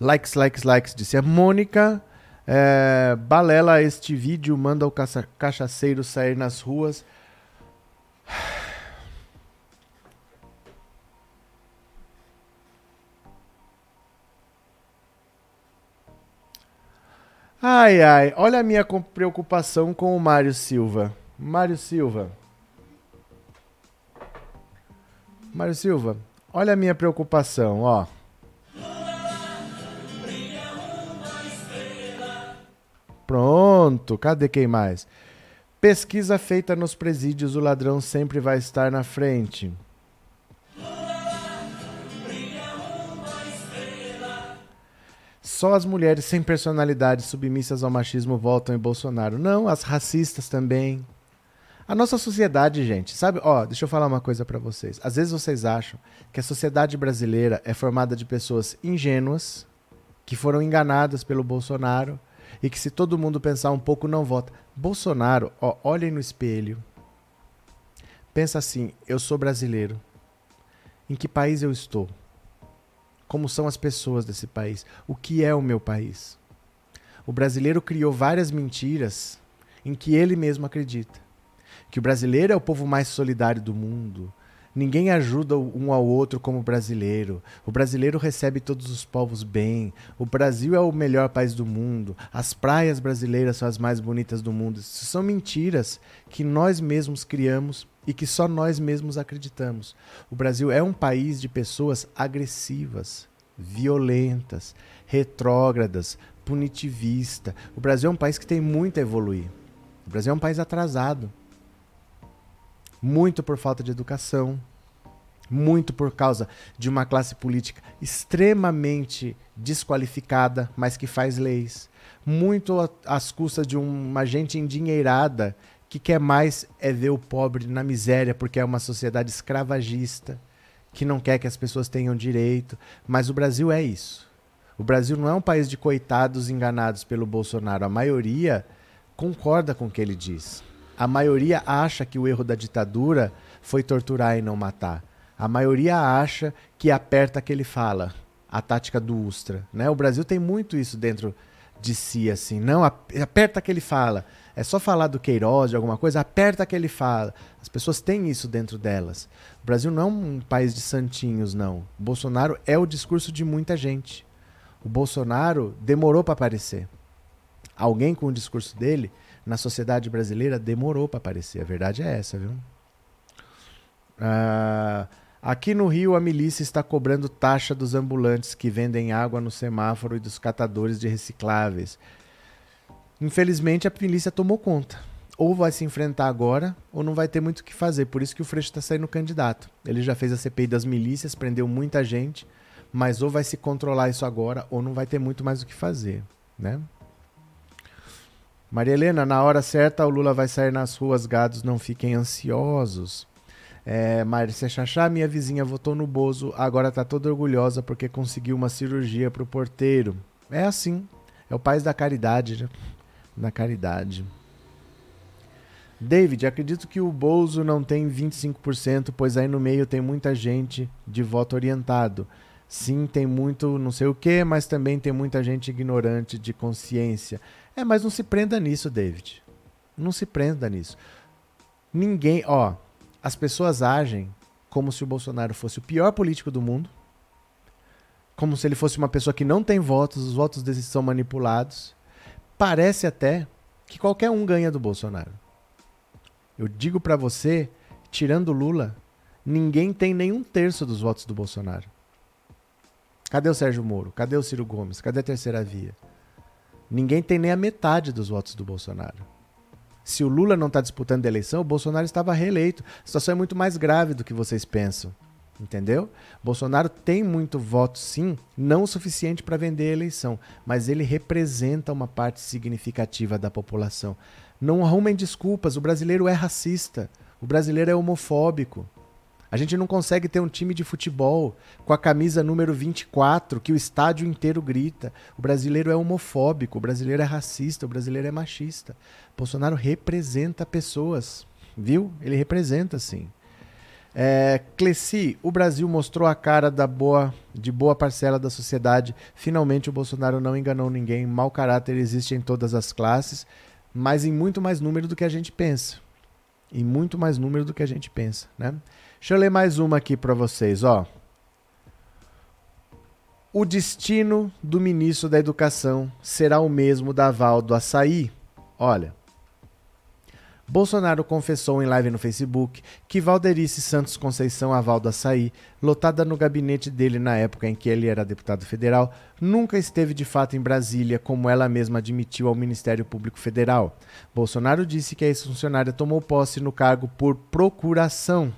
likes, likes, likes, disse a Mônica. É, balela este vídeo, manda o caça, cachaceiro sair nas ruas. Ai, ai, olha a minha preocupação com o Mário Silva. Mário Silva. Mário Silva, Olha a minha preocupação, ó. Pronto, cadê quem mais? Pesquisa feita nos presídios, o ladrão sempre vai estar na frente. Só as mulheres sem personalidade submissas ao machismo votam em Bolsonaro. Não, as racistas também. A nossa sociedade, gente, sabe? Ó, deixa eu falar uma coisa para vocês. Às vezes vocês acham que a sociedade brasileira é formada de pessoas ingênuas, que foram enganadas pelo Bolsonaro e que se todo mundo pensar um pouco não vota. Bolsonaro, ó, olhem no espelho. Pensa assim, eu sou brasileiro. Em que país eu estou? Como são as pessoas desse país? O que é o meu país? O brasileiro criou várias mentiras em que ele mesmo acredita que o brasileiro é o povo mais solidário do mundo. Ninguém ajuda um ao outro como o brasileiro. O brasileiro recebe todos os povos bem. O Brasil é o melhor país do mundo. As praias brasileiras são as mais bonitas do mundo. Isso são mentiras que nós mesmos criamos e que só nós mesmos acreditamos. O Brasil é um país de pessoas agressivas, violentas, retrógradas, punitivista. O Brasil é um país que tem muito a evoluir. O Brasil é um país atrasado muito por falta de educação, muito por causa de uma classe política extremamente desqualificada, mas que faz leis, muito às custas de uma gente endinheirada que quer mais é ver o pobre na miséria porque é uma sociedade escravagista, que não quer que as pessoas tenham direito, mas o Brasil é isso. O Brasil não é um país de coitados enganados pelo Bolsonaro, a maioria concorda com o que ele diz. A maioria acha que o erro da ditadura foi torturar e não matar. A maioria acha que aperta que ele fala, a tática do Ustra. Né? O Brasil tem muito isso dentro de si, assim. Não, aperta que ele fala. É só falar do Queiroz, de alguma coisa, aperta que ele fala. As pessoas têm isso dentro delas. O Brasil não é um país de santinhos, não. O Bolsonaro é o discurso de muita gente. O Bolsonaro demorou para aparecer. Alguém com o discurso dele na sociedade brasileira demorou para aparecer. A verdade é essa, viu? Ah, aqui no Rio, a milícia está cobrando taxa dos ambulantes que vendem água no semáforo e dos catadores de recicláveis. Infelizmente, a milícia tomou conta. Ou vai se enfrentar agora, ou não vai ter muito o que fazer. Por isso que o Freixo está saindo candidato. Ele já fez a CPI das milícias, prendeu muita gente, mas ou vai se controlar isso agora, ou não vai ter muito mais o que fazer, né? Maria Helena, na hora certa o Lula vai sair nas ruas, gados não fiquem ansiosos. É, Márcia Chachá, minha vizinha votou no Bozo, agora tá toda orgulhosa porque conseguiu uma cirurgia pro porteiro. É assim, é o país da caridade, né? Da caridade. David, acredito que o Bolso não tem 25%, pois aí no meio tem muita gente de voto orientado. Sim, tem muito não sei o que, mas também tem muita gente ignorante de consciência. É, mas não se prenda nisso, David. Não se prenda nisso. Ninguém, ó, as pessoas agem como se o Bolsonaro fosse o pior político do mundo, como se ele fosse uma pessoa que não tem votos, os votos deles são manipulados. Parece até que qualquer um ganha do Bolsonaro. Eu digo para você, tirando Lula, ninguém tem nenhum terço dos votos do Bolsonaro. Cadê o Sérgio Moro? Cadê o Ciro Gomes? Cadê a terceira via? Ninguém tem nem a metade dos votos do Bolsonaro. Se o Lula não está disputando a eleição, o Bolsonaro estava reeleito. A situação é muito mais grave do que vocês pensam. Entendeu? Bolsonaro tem muito voto, sim, não o suficiente para vender a eleição, mas ele representa uma parte significativa da população. Não arrumem desculpas, o brasileiro é racista, o brasileiro é homofóbico. A gente não consegue ter um time de futebol com a camisa número 24 que o estádio inteiro grita. O brasileiro é homofóbico, o brasileiro é racista, o brasileiro é machista. Bolsonaro representa pessoas, viu? Ele representa sim. É, Cleci, o Brasil mostrou a cara da boa, de boa parcela da sociedade. Finalmente o Bolsonaro não enganou ninguém. Mau caráter existe em todas as classes, mas em muito mais número do que a gente pensa. Em muito mais número do que a gente pensa, né? Deixa eu ler mais uma aqui para vocês, ó. O destino do ministro da Educação será o mesmo da Val do Açaí. Olha, Bolsonaro confessou em live no Facebook que Valderice Santos Conceição Aval do Açaí, lotada no gabinete dele na época em que ele era deputado federal, nunca esteve de fato em Brasília, como ela mesma admitiu ao Ministério Público Federal. Bolsonaro disse que a ex-funcionária tomou posse no cargo por procuração.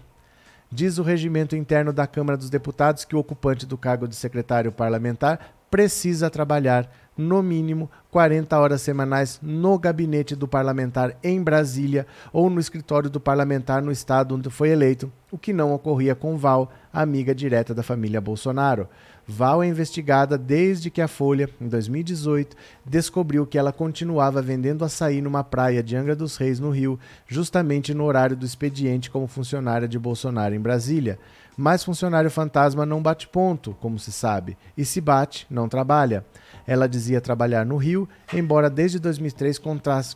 Diz o regimento interno da Câmara dos Deputados que o ocupante do cargo de secretário parlamentar precisa trabalhar no mínimo 40 horas semanais no gabinete do parlamentar em Brasília ou no escritório do parlamentar no estado onde foi eleito, o que não ocorria com Val, amiga direta da família Bolsonaro. Val é investigada desde que a Folha, em 2018, descobriu que ela continuava vendendo açaí numa praia de Angra dos Reis, no Rio, justamente no horário do expediente como funcionária de Bolsonaro em Brasília. Mas funcionário fantasma não bate ponto, como se sabe, e se bate, não trabalha. Ela dizia trabalhar no Rio, embora desde 2003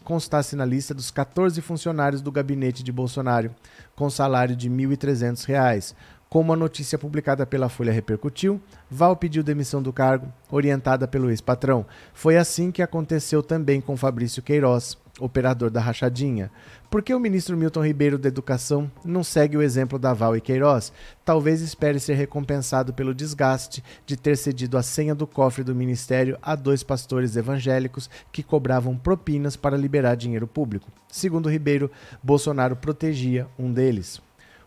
constasse na lista dos 14 funcionários do gabinete de Bolsonaro, com salário de R$ 1.300. Como a notícia publicada pela Folha repercutiu, Val pediu demissão do cargo, orientada pelo ex-patrão. Foi assim que aconteceu também com Fabrício Queiroz operador da rachadinha. Por que o ministro Milton Ribeiro da Educação não segue o exemplo da Val e Queiroz? Talvez espere ser recompensado pelo desgaste de ter cedido a senha do cofre do ministério a dois pastores evangélicos que cobravam propinas para liberar dinheiro público. Segundo Ribeiro, Bolsonaro protegia um deles.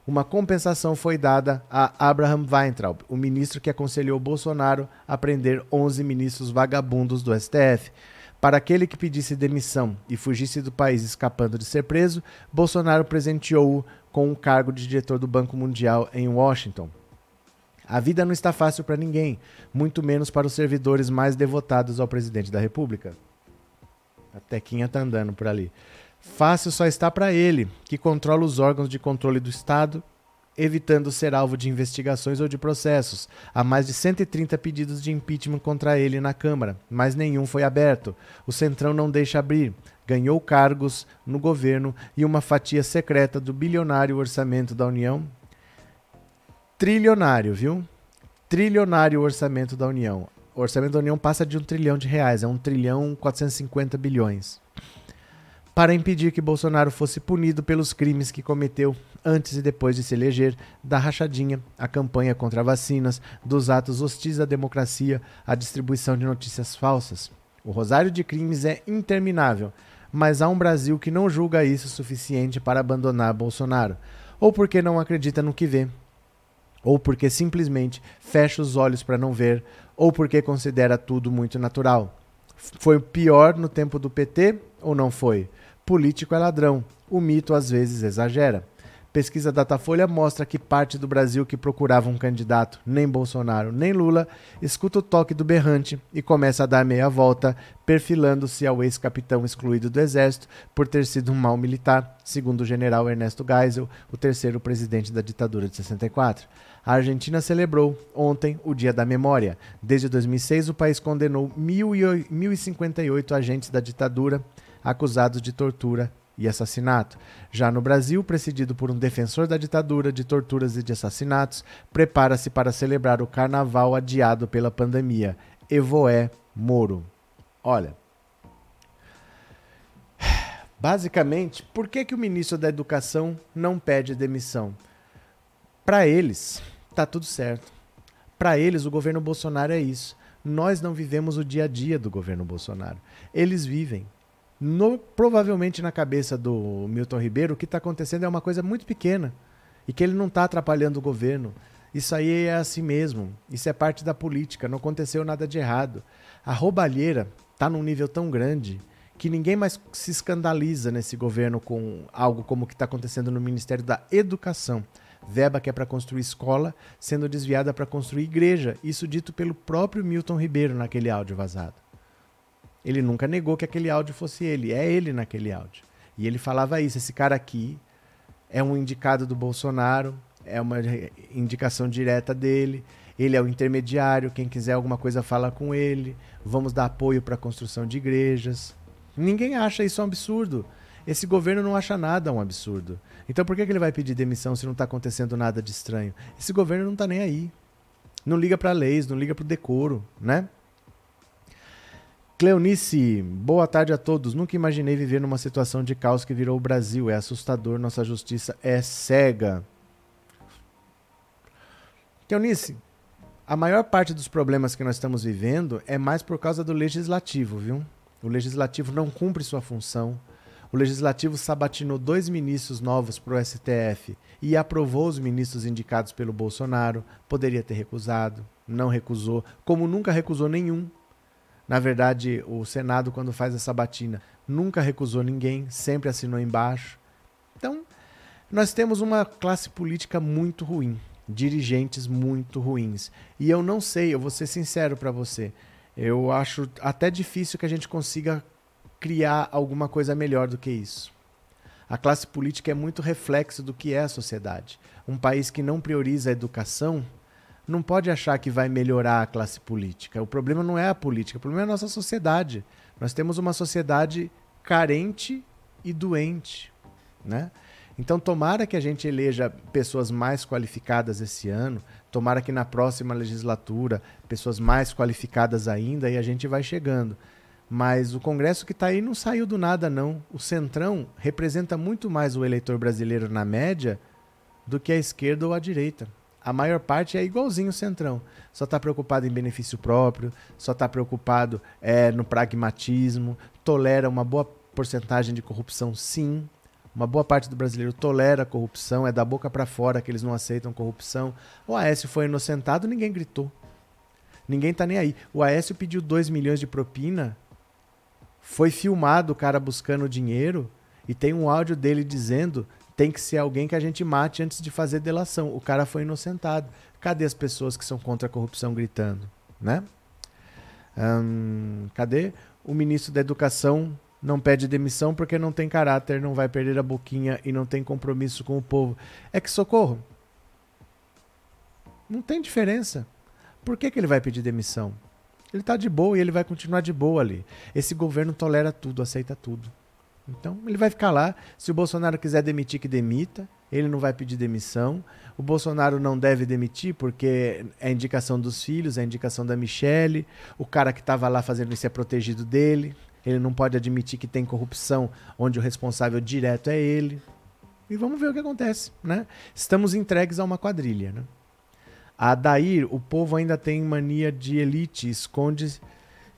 Uma compensação foi dada a Abraham Weintraub, o ministro que aconselhou Bolsonaro a prender 11 ministros vagabundos do STF. Para aquele que pedisse demissão e fugisse do país escapando de ser preso, Bolsonaro presenteou-o com um cargo de diretor do Banco Mundial em Washington. A vida não está fácil para ninguém, muito menos para os servidores mais devotados ao presidente da República. A Tequinha tá andando por ali. Fácil só está para ele, que controla os órgãos de controle do Estado evitando ser alvo de investigações ou de processos. Há mais de 130 pedidos de impeachment contra ele na Câmara, mas nenhum foi aberto. O Centrão não deixa abrir. Ganhou cargos no governo e uma fatia secreta do bilionário orçamento da União. Trilionário, viu? Trilionário orçamento da União. O orçamento da União passa de um trilhão de reais, é um trilhão 450 bilhões para impedir que Bolsonaro fosse punido pelos crimes que cometeu antes e depois de se eleger, da rachadinha, a campanha contra vacinas, dos atos hostis à democracia, a distribuição de notícias falsas. O rosário de crimes é interminável, mas há um Brasil que não julga isso suficiente para abandonar Bolsonaro, ou porque não acredita no que vê, ou porque simplesmente fecha os olhos para não ver, ou porque considera tudo muito natural. Foi pior no tempo do PT ou não foi? Político é ladrão. O mito às vezes exagera. Pesquisa Datafolha mostra que parte do Brasil que procurava um candidato, nem Bolsonaro nem Lula, escuta o toque do berrante e começa a dar meia volta, perfilando-se ao ex-capitão excluído do Exército por ter sido um mau militar, segundo o general Ernesto Geisel, o terceiro presidente da ditadura de 64. A Argentina celebrou ontem o Dia da Memória. Desde 2006, o país condenou 1.058 agentes da ditadura acusados de tortura e assassinato. Já no Brasil, presidido por um defensor da ditadura, de torturas e de assassinatos, prepara-se para celebrar o carnaval adiado pela pandemia. Evoé Moro. Olha. Basicamente, por que, que o ministro da Educação não pede demissão? Para eles, tá tudo certo. Para eles, o governo Bolsonaro é isso. Nós não vivemos o dia a dia do governo Bolsonaro. Eles vivem no, provavelmente na cabeça do Milton Ribeiro, o que está acontecendo é uma coisa muito pequena e que ele não está atrapalhando o governo. Isso aí é assim mesmo. Isso é parte da política. Não aconteceu nada de errado. A roubalheira está num nível tão grande que ninguém mais se escandaliza nesse governo com algo como o que está acontecendo no Ministério da Educação. Verba que é para construir escola sendo desviada para construir igreja. Isso dito pelo próprio Milton Ribeiro naquele áudio vazado. Ele nunca negou que aquele áudio fosse ele, é ele naquele áudio. E ele falava isso: esse cara aqui é um indicado do Bolsonaro, é uma indicação direta dele. Ele é o intermediário, quem quiser alguma coisa fala com ele. Vamos dar apoio para a construção de igrejas. Ninguém acha isso um absurdo. Esse governo não acha nada um absurdo. Então por que, que ele vai pedir demissão se não está acontecendo nada de estranho? Esse governo não está nem aí. Não liga para leis, não liga para o decoro, né? Cleonice, boa tarde a todos. Nunca imaginei viver numa situação de caos que virou o Brasil. É assustador, nossa justiça é cega. Cleonice, a maior parte dos problemas que nós estamos vivendo é mais por causa do legislativo, viu? O legislativo não cumpre sua função. O legislativo sabatinou dois ministros novos para o STF e aprovou os ministros indicados pelo Bolsonaro. Poderia ter recusado, não recusou, como nunca recusou nenhum na verdade, o Senado, quando faz essa batina, nunca recusou ninguém, sempre assinou embaixo. Então, nós temos uma classe política muito ruim, dirigentes muito ruins. E eu não sei, eu vou ser sincero para você, eu acho até difícil que a gente consiga criar alguma coisa melhor do que isso. A classe política é muito reflexo do que é a sociedade. Um país que não prioriza a educação não pode achar que vai melhorar a classe política. O problema não é a política, o problema é a nossa sociedade. Nós temos uma sociedade carente e doente, né? Então, tomara que a gente eleja pessoas mais qualificadas esse ano, tomara que na próxima legislatura pessoas mais qualificadas ainda e a gente vai chegando. Mas o Congresso que está aí não saiu do nada, não. O Centrão representa muito mais o eleitor brasileiro na média do que a esquerda ou a direita. A maior parte é igualzinho o Centrão. Só está preocupado em benefício próprio, só está preocupado é, no pragmatismo, tolera uma boa porcentagem de corrupção, sim. Uma boa parte do brasileiro tolera a corrupção, é da boca para fora que eles não aceitam corrupção. O Aécio foi inocentado, ninguém gritou. Ninguém está nem aí. O Aécio pediu 2 milhões de propina, foi filmado o cara buscando dinheiro e tem um áudio dele dizendo tem que ser alguém que a gente mate antes de fazer delação. O cara foi inocentado. Cadê as pessoas que são contra a corrupção gritando? Né? Hum, cadê? O ministro da Educação não pede demissão porque não tem caráter, não vai perder a boquinha e não tem compromisso com o povo. É que socorro. Não tem diferença. Por que, que ele vai pedir demissão? Ele está de boa e ele vai continuar de boa ali. Esse governo tolera tudo, aceita tudo. Então, ele vai ficar lá. Se o Bolsonaro quiser demitir, que demita. Ele não vai pedir demissão. O Bolsonaro não deve demitir porque é indicação dos filhos, é indicação da Michelle. O cara que estava lá fazendo isso é protegido dele. Ele não pode admitir que tem corrupção onde o responsável direto é ele. E vamos ver o que acontece, né? Estamos entregues a uma quadrilha, né? A Dair, o povo ainda tem mania de elite, esconde-se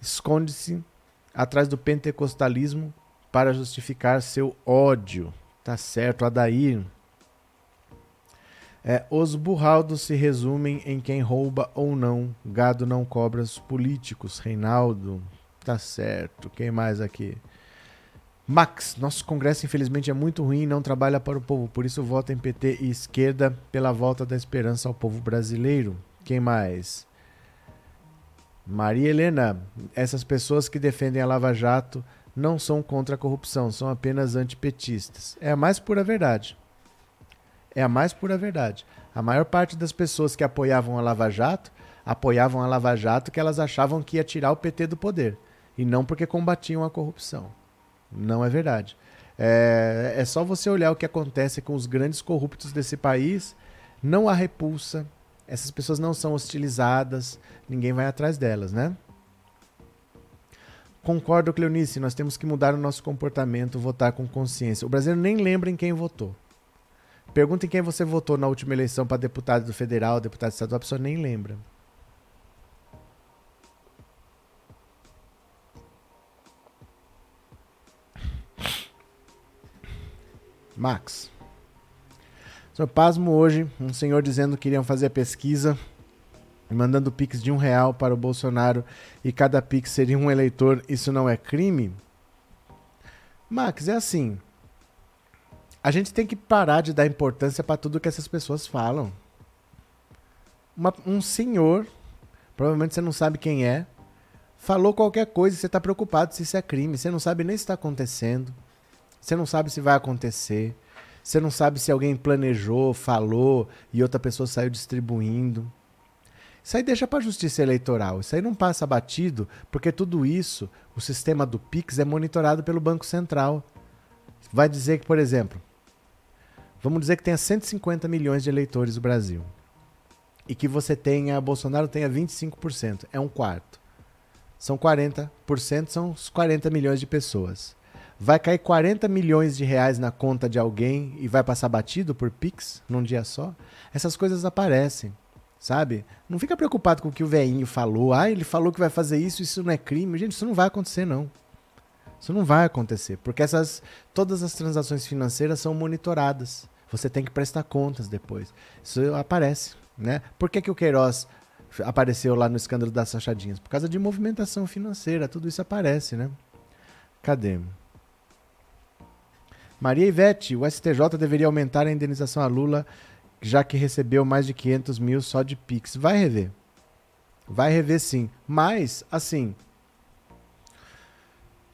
esconde atrás do pentecostalismo para justificar seu ódio. Tá certo, Adair. É, os burraldos se resumem em quem rouba ou não. Gado não cobra os políticos. Reinaldo. Tá certo. Quem mais aqui? Max, nosso Congresso infelizmente é muito ruim e não trabalha para o povo, por isso voto em PT e esquerda pela volta da esperança ao povo brasileiro. Quem mais? Maria Helena, essas pessoas que defendem a Lava Jato não são contra a corrupção, são apenas antipetistas. É a mais pura verdade. É a mais pura verdade. A maior parte das pessoas que apoiavam a Lava Jato apoiavam a Lava Jato que elas achavam que ia tirar o PT do poder e não porque combatiam a corrupção. Não é verdade. É, é só você olhar o que acontece com os grandes corruptos desse país. Não há repulsa. Essas pessoas não são hostilizadas. Ninguém vai atrás delas, né? Concordo, Cleonice. Nós temos que mudar o nosso comportamento, votar com consciência. O brasileiro nem lembra em quem votou. Pergunta em quem você votou na última eleição para deputado do federal, deputado estadual, a pessoa nem lembra. Max. Sou pasmo hoje, um senhor dizendo que iriam fazer a pesquisa mandando pix de um real para o Bolsonaro e cada pix seria um eleitor, isso não é crime? Max, é assim. A gente tem que parar de dar importância para tudo que essas pessoas falam. Uma, um senhor, provavelmente você não sabe quem é, falou qualquer coisa e você está preocupado se isso é crime. Você não sabe nem se está acontecendo. Você não sabe se vai acontecer. Você não sabe se alguém planejou, falou e outra pessoa saiu distribuindo. Isso aí deixa para a justiça eleitoral. Isso aí não passa batido, porque tudo isso, o sistema do Pix é monitorado pelo Banco Central. Vai dizer que, por exemplo, vamos dizer que tenha 150 milhões de eleitores no Brasil. E que você tenha, Bolsonaro tenha 25%, é um quarto. São 40%, são os 40 milhões de pessoas vai cair 40 milhões de reais na conta de alguém e vai passar batido por Pix num dia só? Essas coisas aparecem, sabe? Não fica preocupado com o que o velhinho falou. Ah, ele falou que vai fazer isso, isso não é crime. Gente, isso não vai acontecer, não. Isso não vai acontecer, porque essas todas as transações financeiras são monitoradas. Você tem que prestar contas depois. Isso aparece, né? Por que, que o Queiroz apareceu lá no escândalo das sachadinhas? Por causa de movimentação financeira, tudo isso aparece, né? Cadê? Maria Ivete, o STJ deveria aumentar a indenização a Lula, já que recebeu mais de 500 mil só de Pix. Vai rever. Vai rever sim. Mas, assim,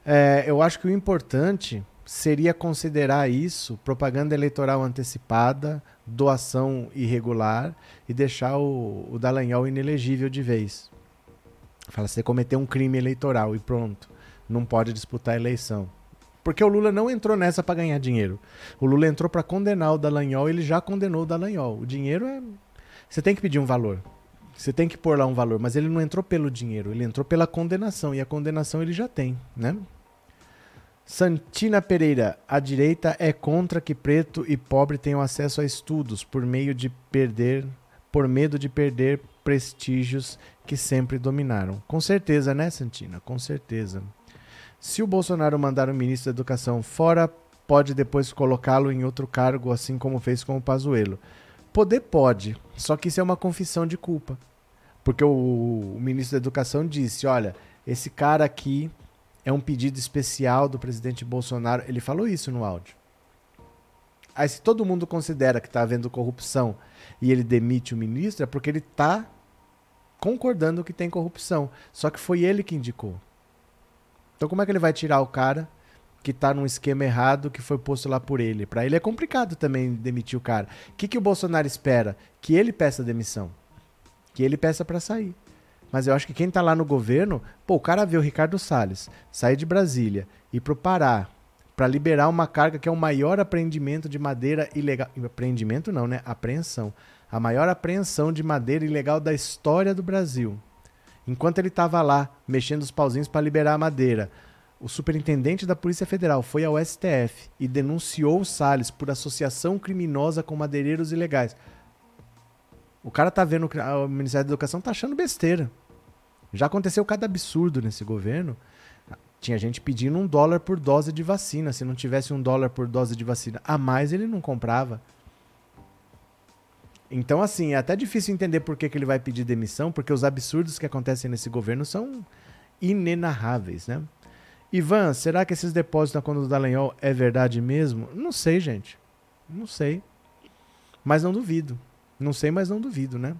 é, eu acho que o importante seria considerar isso propaganda eleitoral antecipada, doação irregular e deixar o, o Dallagnol inelegível de vez. Fala, você cometeu um crime eleitoral e pronto. Não pode disputar a eleição. Porque o Lula não entrou nessa para ganhar dinheiro. O Lula entrou para condenar o Dallagnol, ele já condenou o Dallagnol. O dinheiro é. Você tem que pedir um valor. Você tem que pôr lá um valor, mas ele não entrou pelo dinheiro, ele entrou pela condenação. E a condenação ele já tem, né? Santina Pereira, a direita é contra que preto e pobre tenham acesso a estudos por meio de perder, por medo de perder prestígios que sempre dominaram. Com certeza, né, Santina? Com certeza. Se o Bolsonaro mandar o ministro da Educação fora, pode depois colocá-lo em outro cargo, assim como fez com o Pazuello. Poder pode, só que isso é uma confissão de culpa. Porque o, o ministro da Educação disse: olha, esse cara aqui é um pedido especial do presidente Bolsonaro. Ele falou isso no áudio. Aí, se todo mundo considera que está havendo corrupção e ele demite o ministro, é porque ele está concordando que tem corrupção. Só que foi ele que indicou. Então como é que ele vai tirar o cara que tá num esquema errado que foi posto lá por ele? Para ele é complicado também demitir o cara. O que, que o Bolsonaro espera? Que ele peça demissão. Que ele peça para sair. Mas eu acho que quem tá lá no governo, pô, o cara vê o Ricardo Salles sair de Brasília e pro Pará para liberar uma carga que é o maior apreendimento de madeira ilegal. Apreendimento não, né? Apreensão. A maior apreensão de madeira ilegal da história do Brasil. Enquanto ele estava lá, mexendo os pauzinhos para liberar a madeira, o superintendente da Polícia Federal foi ao STF e denunciou o Salles por associação criminosa com madeireiros ilegais. O cara tá vendo o Ministério da Educação tá achando besteira. Já aconteceu cada absurdo nesse governo. Tinha gente pedindo um dólar por dose de vacina. Se não tivesse um dólar por dose de vacina a mais, ele não comprava. Então, assim, é até difícil entender por que, que ele vai pedir demissão, porque os absurdos que acontecem nesse governo são inenarráveis, né? Ivan, será que esses depósitos na conta do Dallagnol é verdade mesmo? Não sei, gente. Não sei. Mas não duvido. Não sei, mas não duvido, né?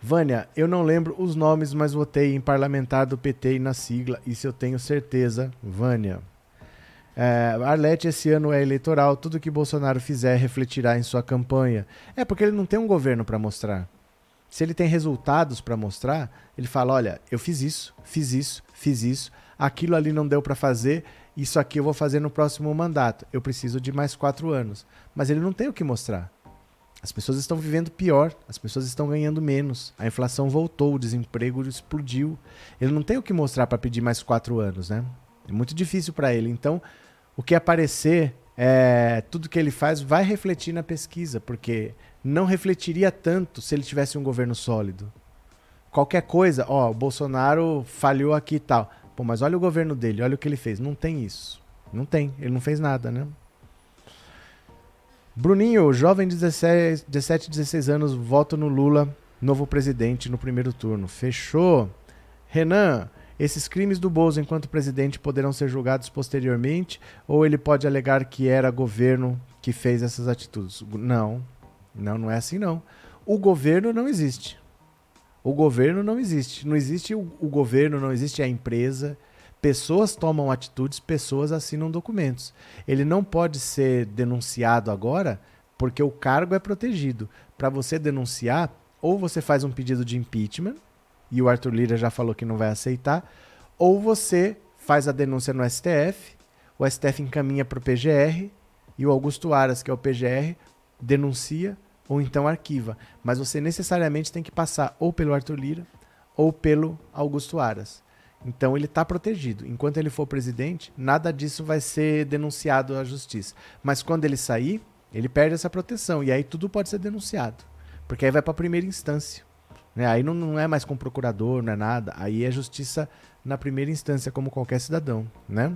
Vânia, eu não lembro os nomes, mas votei em parlamentar do PT e na sigla. Isso eu tenho certeza, Vânia. É, Arlete, esse ano é eleitoral, tudo que Bolsonaro fizer refletirá em sua campanha. É porque ele não tem um governo para mostrar. Se ele tem resultados para mostrar, ele fala: olha, eu fiz isso, fiz isso, fiz isso, aquilo ali não deu para fazer, isso aqui eu vou fazer no próximo mandato. Eu preciso de mais quatro anos. Mas ele não tem o que mostrar. As pessoas estão vivendo pior, as pessoas estão ganhando menos, a inflação voltou, o desemprego explodiu. Ele não tem o que mostrar para pedir mais quatro anos, né? É muito difícil para ele. Então, o que aparecer, é, tudo que ele faz vai refletir na pesquisa, porque não refletiria tanto se ele tivesse um governo sólido. Qualquer coisa, ó, o Bolsonaro falhou aqui e tal. Pô, mas olha o governo dele, olha o que ele fez. Não tem isso. Não tem, ele não fez nada, né? Bruninho, jovem de 17, 16 anos, voto no Lula, novo presidente no primeiro turno. Fechou. Renan, esses crimes do Bozo enquanto presidente poderão ser julgados posteriormente ou ele pode alegar que era governo que fez essas atitudes? Não, não, não é assim não. O governo não existe. O governo não existe. Não existe o, o governo, não existe a empresa. Pessoas tomam atitudes, pessoas assinam documentos. Ele não pode ser denunciado agora porque o cargo é protegido. Para você denunciar, ou você faz um pedido de impeachment, e o Arthur Lira já falou que não vai aceitar, ou você faz a denúncia no STF, o STF encaminha para o PGR e o Augusto Aras, que é o PGR, denuncia ou então arquiva. Mas você necessariamente tem que passar ou pelo Arthur Lira ou pelo Augusto Aras. Então ele está protegido. Enquanto ele for presidente, nada disso vai ser denunciado à justiça. Mas quando ele sair, ele perde essa proteção. E aí tudo pode ser denunciado. Porque aí vai para a primeira instância. Né? Aí não, não é mais com procurador, não é nada. Aí é justiça na primeira instância, como qualquer cidadão. Né?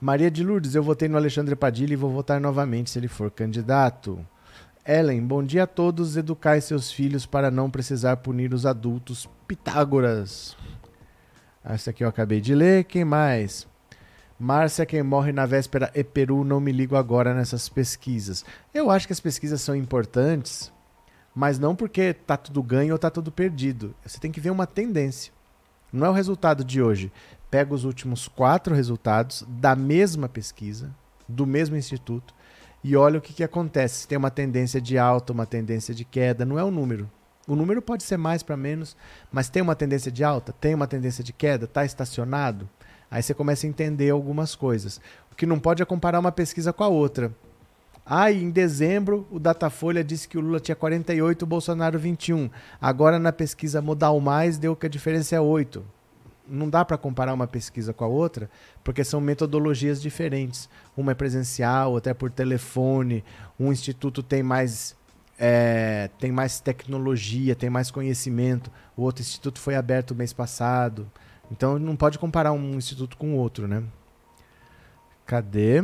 Maria de Lourdes, eu votei no Alexandre Padilha e vou votar novamente se ele for candidato. Ellen, bom dia a todos. Educai seus filhos para não precisar punir os adultos. Pitágoras. Essa aqui eu acabei de ler. Quem mais? Márcia, quem morre na véspera é Peru, não me ligo agora nessas pesquisas. Eu acho que as pesquisas são importantes, mas não porque tá tudo ganho ou tá tudo perdido. Você tem que ver uma tendência. Não é o resultado de hoje. Pega os últimos quatro resultados da mesma pesquisa, do mesmo instituto, e olha o que, que acontece. Se tem uma tendência de alta, uma tendência de queda, não é o número. O número pode ser mais para menos, mas tem uma tendência de alta, tem uma tendência de queda, está estacionado. Aí você começa a entender algumas coisas. O que não pode é comparar uma pesquisa com a outra. Ah, em dezembro o Datafolha disse que o Lula tinha 48, o Bolsonaro 21. Agora na pesquisa Modal Mais deu que a diferença é 8. Não dá para comparar uma pesquisa com a outra, porque são metodologias diferentes. Uma é presencial, outra é por telefone. Um instituto tem mais é, tem mais tecnologia, tem mais conhecimento. O outro instituto foi aberto mês passado. Então não pode comparar um instituto com o outro, né? Cadê?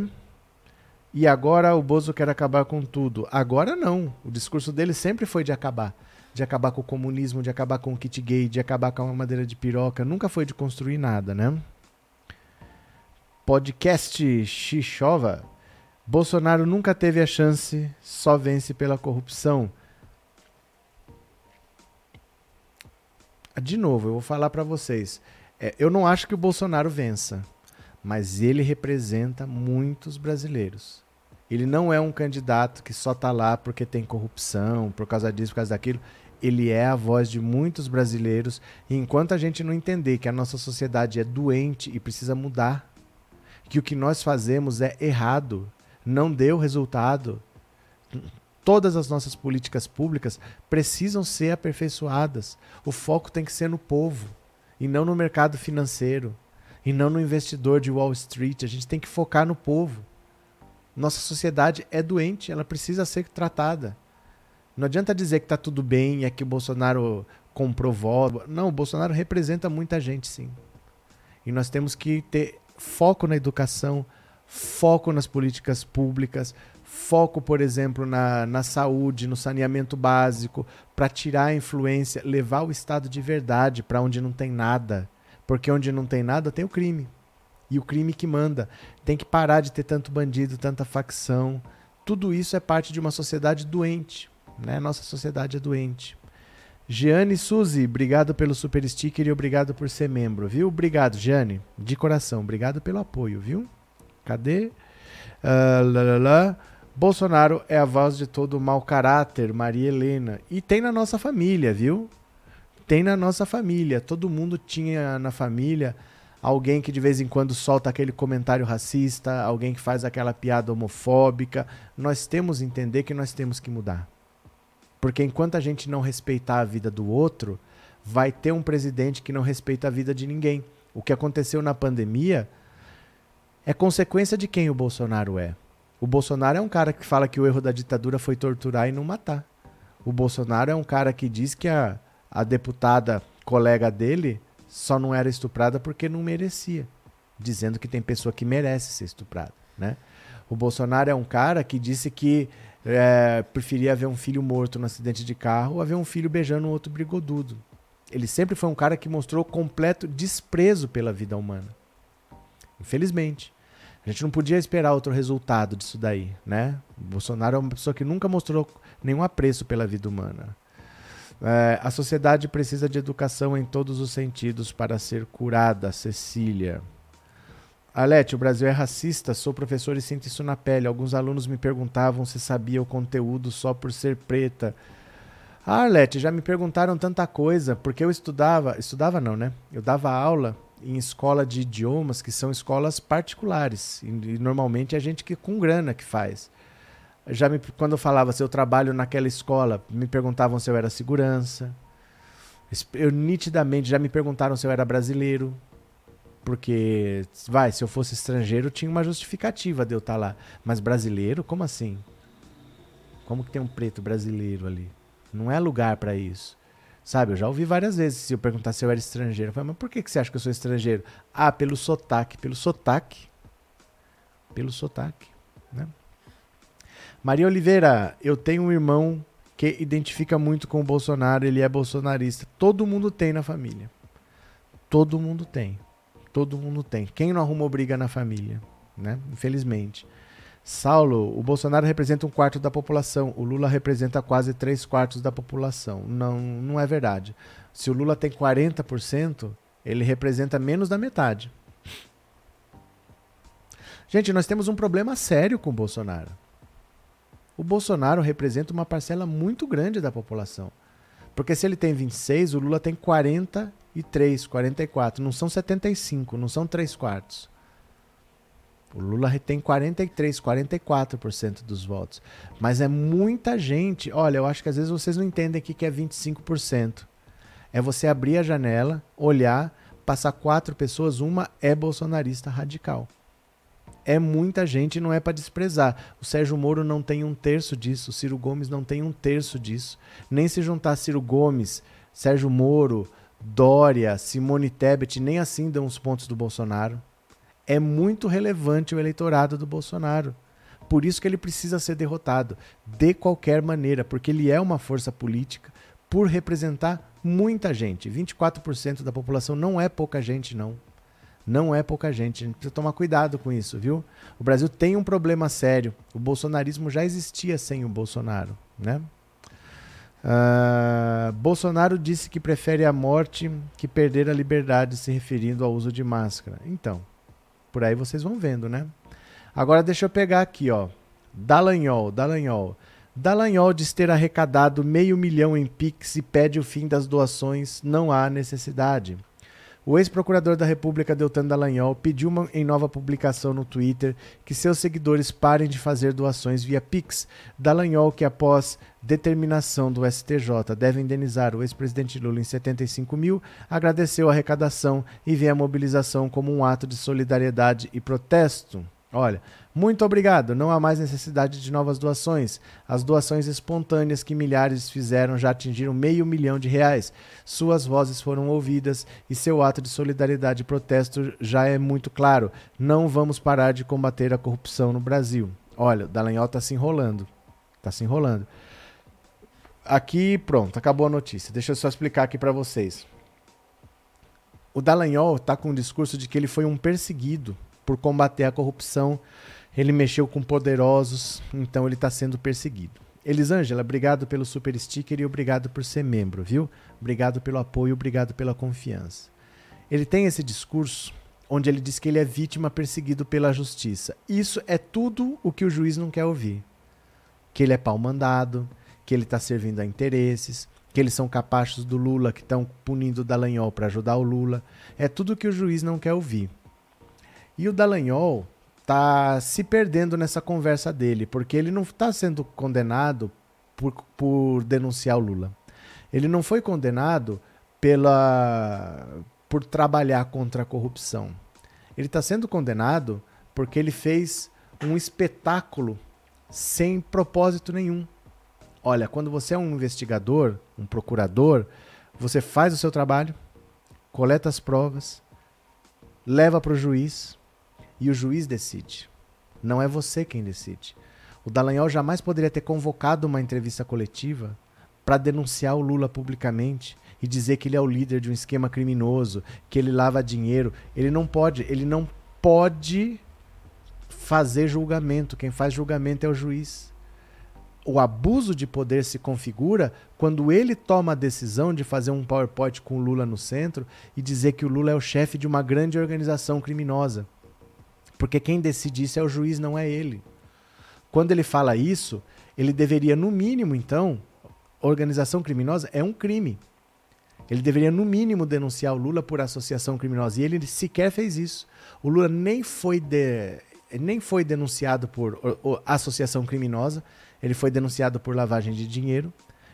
E agora o Bozo quer acabar com tudo. Agora não. O discurso dele sempre foi de acabar. De acabar com o comunismo, de acabar com o kit gay, de acabar com a madeira de piroca. Nunca foi de construir nada, né? Podcast Xixova. Bolsonaro nunca teve a chance, só vence pela corrupção. De novo, eu vou falar para vocês. É, eu não acho que o Bolsonaro vença, mas ele representa muitos brasileiros. Ele não é um candidato que só está lá porque tem corrupção, por causa disso, por causa daquilo. Ele é a voz de muitos brasileiros. E enquanto a gente não entender que a nossa sociedade é doente e precisa mudar, que o que nós fazemos é errado, não deu resultado. Todas as nossas políticas públicas precisam ser aperfeiçoadas. O foco tem que ser no povo e não no mercado financeiro e não no investidor de Wall Street. A gente tem que focar no povo. Nossa sociedade é doente, ela precisa ser tratada. Não adianta dizer que está tudo bem, é que o Bolsonaro comprou voto. Não, o Bolsonaro representa muita gente, sim. E nós temos que ter foco na educação, foco nas políticas públicas, foco, por exemplo, na, na saúde, no saneamento básico, para tirar a influência, levar o Estado de verdade para onde não tem nada, Porque onde não tem nada, tem o crime. E o crime que manda. Tem que parar de ter tanto bandido, tanta facção. Tudo isso é parte de uma sociedade doente. Né? Nossa sociedade é doente. Giane Suzy, obrigado pelo super sticker e obrigado por ser membro, viu? Obrigado, Giane, de coração. Obrigado pelo apoio, viu? Cadê? Uh, lá, lá, lá. Bolsonaro é a voz de todo mau caráter, Maria Helena. E tem na nossa família, viu? Tem na nossa família. Todo mundo tinha na família alguém que de vez em quando solta aquele comentário racista, alguém que faz aquela piada homofóbica. Nós temos que entender que nós temos que mudar. Porque enquanto a gente não respeitar a vida do outro, vai ter um presidente que não respeita a vida de ninguém. O que aconteceu na pandemia é consequência de quem o Bolsonaro é. O Bolsonaro é um cara que fala que o erro da ditadura foi torturar e não matar. O Bolsonaro é um cara que diz que a, a deputada colega dele só não era estuprada porque não merecia, dizendo que tem pessoa que merece ser estuprada, né? O Bolsonaro é um cara que disse que é, preferia ver um filho morto no acidente de carro ou ver um filho beijando um outro brigodudo. Ele sempre foi um cara que mostrou completo desprezo pela vida humana. Infelizmente. A gente não podia esperar outro resultado disso daí, né? O Bolsonaro é uma pessoa que nunca mostrou nenhum apreço pela vida humana. É, a sociedade precisa de educação em todos os sentidos para ser curada, Cecília. Alete, o Brasil é racista, sou professor e sinto isso na pele. Alguns alunos me perguntavam se sabia o conteúdo só por ser preta. Ah, Alete, já me perguntaram tanta coisa, porque eu estudava, estudava não, né? Eu dava aula em escola de idiomas, que são escolas particulares, e, normalmente é gente que com grana que faz. Já me, quando eu falava se eu trabalho naquela escola, me perguntavam se eu era segurança. Eu nitidamente já me perguntaram se eu era brasileiro, porque, vai, se eu fosse estrangeiro, tinha uma justificativa de eu estar tá lá. Mas brasileiro, como assim? Como que tem um preto brasileiro ali? Não é lugar para isso. Sabe, eu já ouvi várias vezes se eu perguntar se eu era estrangeiro. Eu falei, mas por que, que você acha que eu sou estrangeiro? Ah, pelo sotaque. Pelo sotaque. Pelo sotaque. Né? Maria Oliveira, eu tenho um irmão que identifica muito com o Bolsonaro, ele é bolsonarista. Todo mundo tem na família. Todo mundo tem. Todo mundo tem. Quem não arrumou briga na família, né? Infelizmente. Saulo, o Bolsonaro representa um quarto da população, o Lula representa quase três quartos da população. Não, não é verdade. Se o Lula tem 40%, ele representa menos da metade. Gente, nós temos um problema sério com o Bolsonaro. O Bolsonaro representa uma parcela muito grande da população. Porque se ele tem 26, o Lula tem 40 43, 44. Não são 75, não são 3 quartos. O Lula tem 43, 44% dos votos. Mas é muita gente. Olha, eu acho que às vezes vocês não entendem o que é 25%. É você abrir a janela, olhar, passar quatro pessoas, uma é bolsonarista radical. É muita gente, não é para desprezar. O Sérgio Moro não tem um terço disso, o Ciro Gomes não tem um terço disso. Nem se juntar Ciro Gomes, Sérgio Moro, Dória, Simone Tebet nem assim dão os pontos do Bolsonaro. É muito relevante o eleitorado do Bolsonaro. Por isso que ele precisa ser derrotado, de qualquer maneira, porque ele é uma força política por representar muita gente. 24% da população não é pouca gente, não. Não é pouca gente. A gente precisa tomar cuidado com isso, viu? O Brasil tem um problema sério. O bolsonarismo já existia sem o Bolsonaro, né? Uh, Bolsonaro disse que prefere a morte que perder a liberdade, se referindo ao uso de máscara. Então, por aí vocês vão vendo, né? Agora deixa eu pegar aqui, ó. Dallagnol, Dallagnol. Dallagnol diz ter arrecadado meio milhão em Pix e pede o fim das doações. Não há necessidade. O ex-procurador da República, Deltan Dallagnol, pediu uma, em nova publicação no Twitter que seus seguidores parem de fazer doações via Pix. Dallagnol, que após determinação do STJ deve indenizar o ex-presidente Lula em 75 mil, agradeceu a arrecadação e vê a mobilização como um ato de solidariedade e protesto. Olha, muito obrigado. Não há mais necessidade de novas doações. As doações espontâneas que milhares fizeram já atingiram meio milhão de reais. Suas vozes foram ouvidas e seu ato de solidariedade e protesto já é muito claro. Não vamos parar de combater a corrupção no Brasil. Olha, o Dallagnol está se enrolando. Está se enrolando. Aqui, pronto, acabou a notícia. Deixa eu só explicar aqui para vocês. O Dallagnol está com o discurso de que ele foi um perseguido por combater a corrupção. Ele mexeu com poderosos, então ele está sendo perseguido. Elisângela, obrigado pelo super sticker e obrigado por ser membro, viu? Obrigado pelo apoio, obrigado pela confiança. Ele tem esse discurso onde ele diz que ele é vítima perseguido pela justiça. Isso é tudo o que o juiz não quer ouvir. Que ele é pau mandado, que ele está servindo a interesses, que eles são capachos do Lula, que estão punindo o Dallagnol para ajudar o Lula. É tudo o que o juiz não quer ouvir. E o Dallagnol está se perdendo nessa conversa dele, porque ele não está sendo condenado por, por denunciar o Lula. Ele não foi condenado pela por trabalhar contra a corrupção. Ele está sendo condenado porque ele fez um espetáculo sem propósito nenhum. Olha, quando você é um investigador, um procurador, você faz o seu trabalho, coleta as provas, leva para o juiz, e o juiz decide. Não é você quem decide. O Dallagnol jamais poderia ter convocado uma entrevista coletiva para denunciar o Lula publicamente e dizer que ele é o líder de um esquema criminoso, que ele lava dinheiro. Ele não pode, ele não pode fazer julgamento. Quem faz julgamento é o juiz. O abuso de poder se configura quando ele toma a decisão de fazer um PowerPoint com o Lula no centro e dizer que o Lula é o chefe de uma grande organização criminosa. Porque quem decide isso é o juiz, não é ele. Quando ele fala isso, ele deveria, no mínimo, então, organização criminosa é um crime. Ele deveria, no mínimo, denunciar o Lula por associação criminosa. E ele sequer fez isso. O Lula nem foi, de, nem foi denunciado por associação criminosa, ele foi denunciado por lavagem de dinheiro.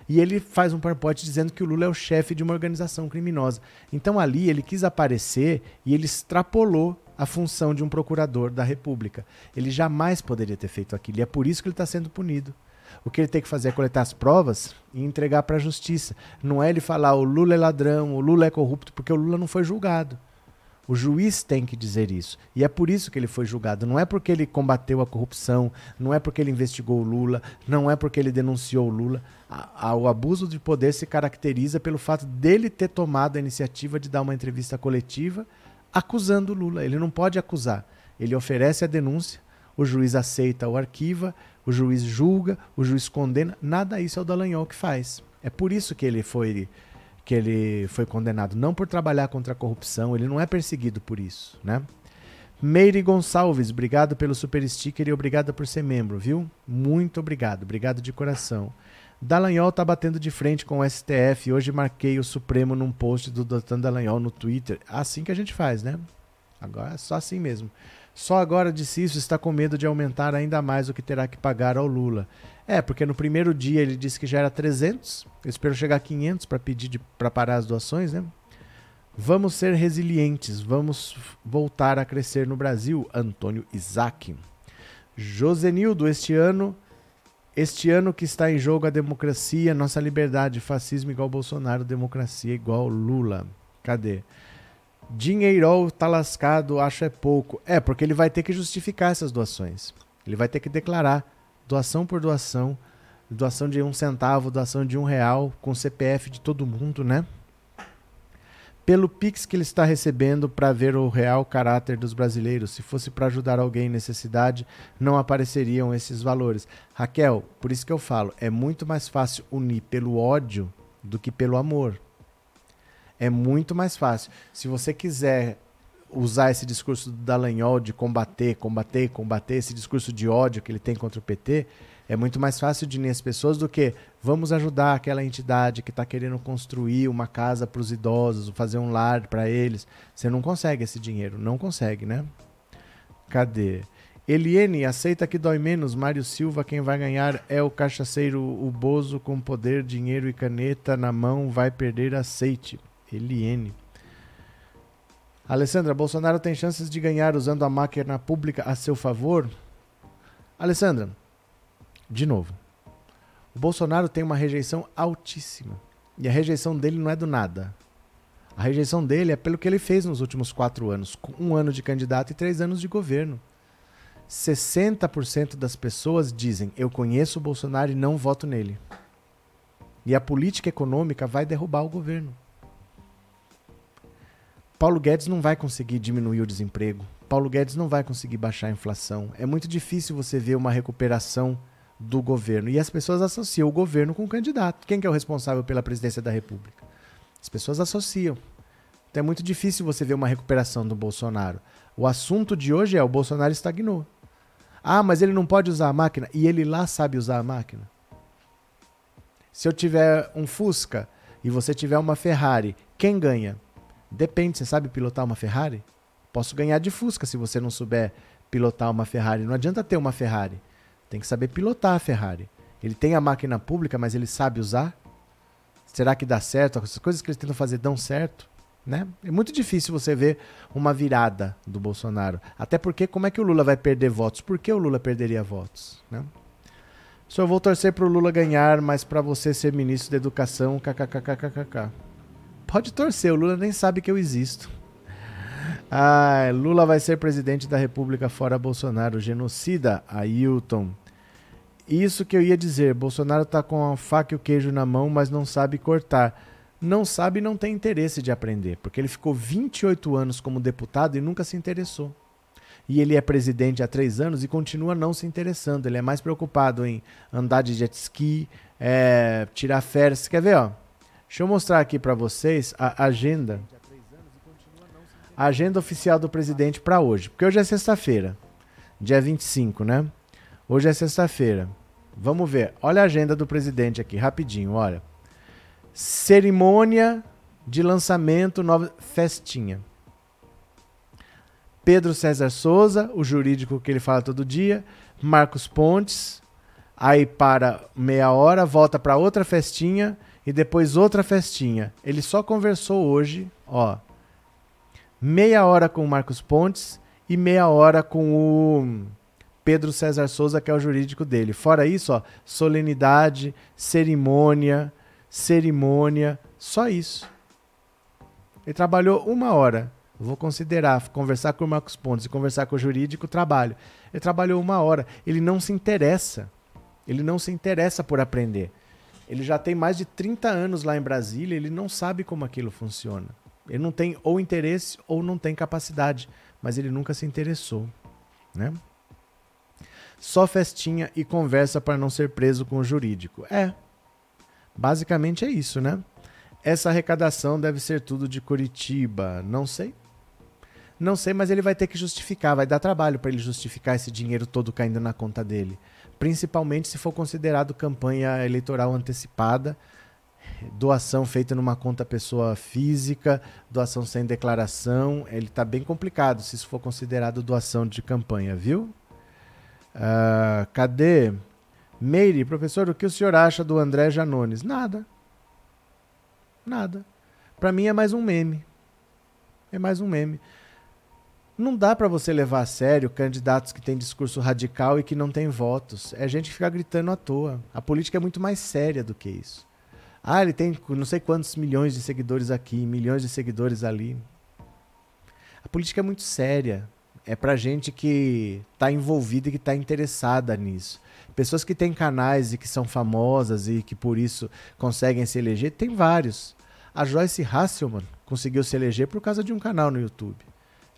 E ele faz um PowerPoint dizendo que o Lula é o chefe de uma organização criminosa. Então ali ele quis aparecer e ele extrapolou a função de um procurador da República. Ele jamais poderia ter feito aquilo e é por isso que ele está sendo punido. O que ele tem que fazer é coletar as provas e entregar para a justiça. Não é ele falar o Lula é ladrão, o Lula é corrupto, porque o Lula não foi julgado. O juiz tem que dizer isso. E é por isso que ele foi julgado. Não é porque ele combateu a corrupção, não é porque ele investigou o Lula, não é porque ele denunciou o Lula. A, a, o abuso de poder se caracteriza pelo fato dele ter tomado a iniciativa de dar uma entrevista coletiva acusando o Lula. Ele não pode acusar. Ele oferece a denúncia, o juiz aceita ou arquiva, o juiz julga, o juiz condena. Nada isso é o Dallagnol que faz. É por isso que ele foi que ele foi condenado, não por trabalhar contra a corrupção, ele não é perseguido por isso, né? Meire Gonçalves, obrigado pelo super sticker e obrigado por ser membro, viu? Muito obrigado, obrigado de coração. Dallagnol tá batendo de frente com o STF. Hoje marquei o Supremo num post do Dr. Dallagnol no Twitter. Assim que a gente faz, né? Agora é só assim mesmo. Só agora disse isso, está com medo de aumentar ainda mais o que terá que pagar ao Lula. É, porque no primeiro dia ele disse que já era 300. Eu espero chegar a 500 para pedir para parar as doações, né? Vamos ser resilientes, vamos voltar a crescer no Brasil. Antônio Isaac. Josenildo, este ano este ano que está em jogo a democracia, nossa liberdade, fascismo igual Bolsonaro, democracia igual Lula. Cadê? Dinheirol tá lascado, acho é pouco. É, porque ele vai ter que justificar essas doações. Ele vai ter que declarar doação por doação, doação de um centavo, doação de um real, com CPF de todo mundo, né? Pelo Pix que ele está recebendo para ver o real caráter dos brasileiros. Se fosse para ajudar alguém em necessidade, não apareceriam esses valores. Raquel, por isso que eu falo, é muito mais fácil unir pelo ódio do que pelo amor. É muito mais fácil. Se você quiser usar esse discurso do Dallagnol de combater, combater, combater, esse discurso de ódio que ele tem contra o PT, é muito mais fácil de unir as pessoas do que vamos ajudar aquela entidade que está querendo construir uma casa para os idosos, fazer um lar para eles. Você não consegue esse dinheiro, não consegue, né? Cadê? Eliene, aceita que dói menos. Mário Silva, quem vai ganhar é o cachaceiro, o Bozo com poder, dinheiro e caneta na mão, vai perder aceite. Eliene. Alessandra, Bolsonaro tem chances de ganhar usando a máquina pública a seu favor? Alessandra, de novo, o Bolsonaro tem uma rejeição altíssima. E a rejeição dele não é do nada. A rejeição dele é pelo que ele fez nos últimos quatro anos, um ano de candidato e três anos de governo. 60% das pessoas dizem: Eu conheço o Bolsonaro e não voto nele. E a política econômica vai derrubar o governo. Paulo Guedes não vai conseguir diminuir o desemprego. Paulo Guedes não vai conseguir baixar a inflação. É muito difícil você ver uma recuperação do governo. E as pessoas associam o governo com o candidato. Quem que é o responsável pela presidência da República? As pessoas associam. Então é muito difícil você ver uma recuperação do Bolsonaro. O assunto de hoje é o Bolsonaro estagnou. Ah, mas ele não pode usar a máquina. E ele lá sabe usar a máquina. Se eu tiver um Fusca e você tiver uma Ferrari, quem ganha? Depende, você sabe pilotar uma Ferrari? Posso ganhar de Fusca se você não souber pilotar uma Ferrari. Não adianta ter uma Ferrari. Tem que saber pilotar a Ferrari. Ele tem a máquina pública, mas ele sabe usar? Será que dá certo? As coisas que eles tentam fazer dão certo? Né? É muito difícil você ver uma virada do Bolsonaro. Até porque, como é que o Lula vai perder votos? Por que o Lula perderia votos? Né? Só vou torcer para o Lula ganhar, mas para você ser ministro da Educação, kkkkkkk. Pode torcer, o Lula nem sabe que eu existo. Ah, Lula vai ser presidente da República fora Bolsonaro, genocida, Ailton. Isso que eu ia dizer, Bolsonaro tá com a faca e o queijo na mão, mas não sabe cortar. Não sabe e não tem interesse de aprender, porque ele ficou 28 anos como deputado e nunca se interessou. E ele é presidente há três anos e continua não se interessando. Ele é mais preocupado em andar de jet ski, é, tirar férias. Quer ver, ó? Deixa eu mostrar aqui para vocês a agenda a agenda oficial do presidente para hoje. Porque hoje é sexta-feira, dia 25, né? Hoje é sexta-feira. Vamos ver. Olha a agenda do presidente aqui, rapidinho, olha. Cerimônia de lançamento, nova festinha. Pedro César Souza, o jurídico que ele fala todo dia, Marcos Pontes, aí para meia hora, volta para outra festinha e depois outra festinha. Ele só conversou hoje, ó, meia hora com o Marcos Pontes e meia hora com o Pedro César Souza, que é o jurídico dele. Fora isso, ó, solenidade, cerimônia, cerimônia, só isso. Ele trabalhou uma hora. Vou considerar conversar com o Marcos Pontes e conversar com o jurídico, trabalho. Ele trabalhou uma hora. Ele não se interessa. Ele não se interessa por aprender. Ele já tem mais de 30 anos lá em Brasília, ele não sabe como aquilo funciona. Ele não tem ou interesse ou não tem capacidade, mas ele nunca se interessou, né? Só festinha e conversa para não ser preso com o jurídico. É. Basicamente é isso, né? Essa arrecadação deve ser tudo de Curitiba. Não sei. Não sei, mas ele vai ter que justificar. Vai dar trabalho para ele justificar esse dinheiro todo caindo na conta dele. Principalmente se for considerado campanha eleitoral antecipada doação feita numa conta pessoa física, doação sem declaração, ele está bem complicado se isso for considerado doação de campanha, viu? Uh, cadê? Meire, professor, o que o senhor acha do André Janones? Nada. Nada. Para mim é mais um meme. É mais um meme. Não dá para você levar a sério candidatos que têm discurso radical e que não têm votos. É gente que fica gritando à toa. A política é muito mais séria do que isso. Ah, ele tem não sei quantos milhões de seguidores aqui, milhões de seguidores ali. A política é muito séria. É pra gente que está envolvida e que está interessada nisso. Pessoas que têm canais e que são famosas e que por isso conseguem se eleger, tem vários. A Joyce Hasselman conseguiu se eleger por causa de um canal no YouTube.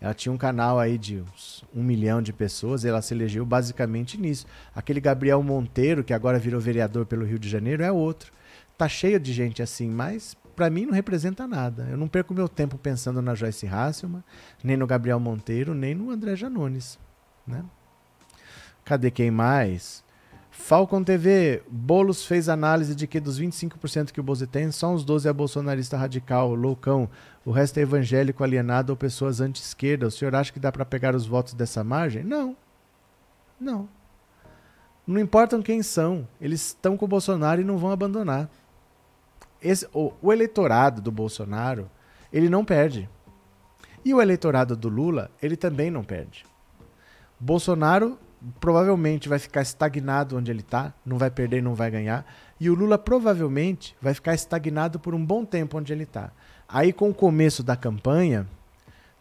Ela tinha um canal aí de uns um milhão de pessoas, ela se elegeu basicamente nisso. Aquele Gabriel Monteiro, que agora virou vereador pelo Rio de Janeiro, é outro tá cheio de gente assim, mas para mim não representa nada. Eu não perco meu tempo pensando na Joyce Hasselman, nem no Gabriel Monteiro, nem no André Janones, né? Cadê quem mais? Falcon TV, Bolos fez análise de que dos 25% que o Bozo tem, só uns 12 é bolsonarista radical, loucão. O resto é evangélico, alienado ou pessoas anti-esquerda. O senhor acha que dá para pegar os votos dessa margem? Não. Não. Não importam quem são. Eles estão com o Bolsonaro e não vão abandonar esse, o, o eleitorado do Bolsonaro, ele não perde. E o eleitorado do Lula, ele também não perde. Bolsonaro provavelmente vai ficar estagnado onde ele está, não vai perder, não vai ganhar. E o Lula provavelmente vai ficar estagnado por um bom tempo onde ele está. Aí, com o começo da campanha,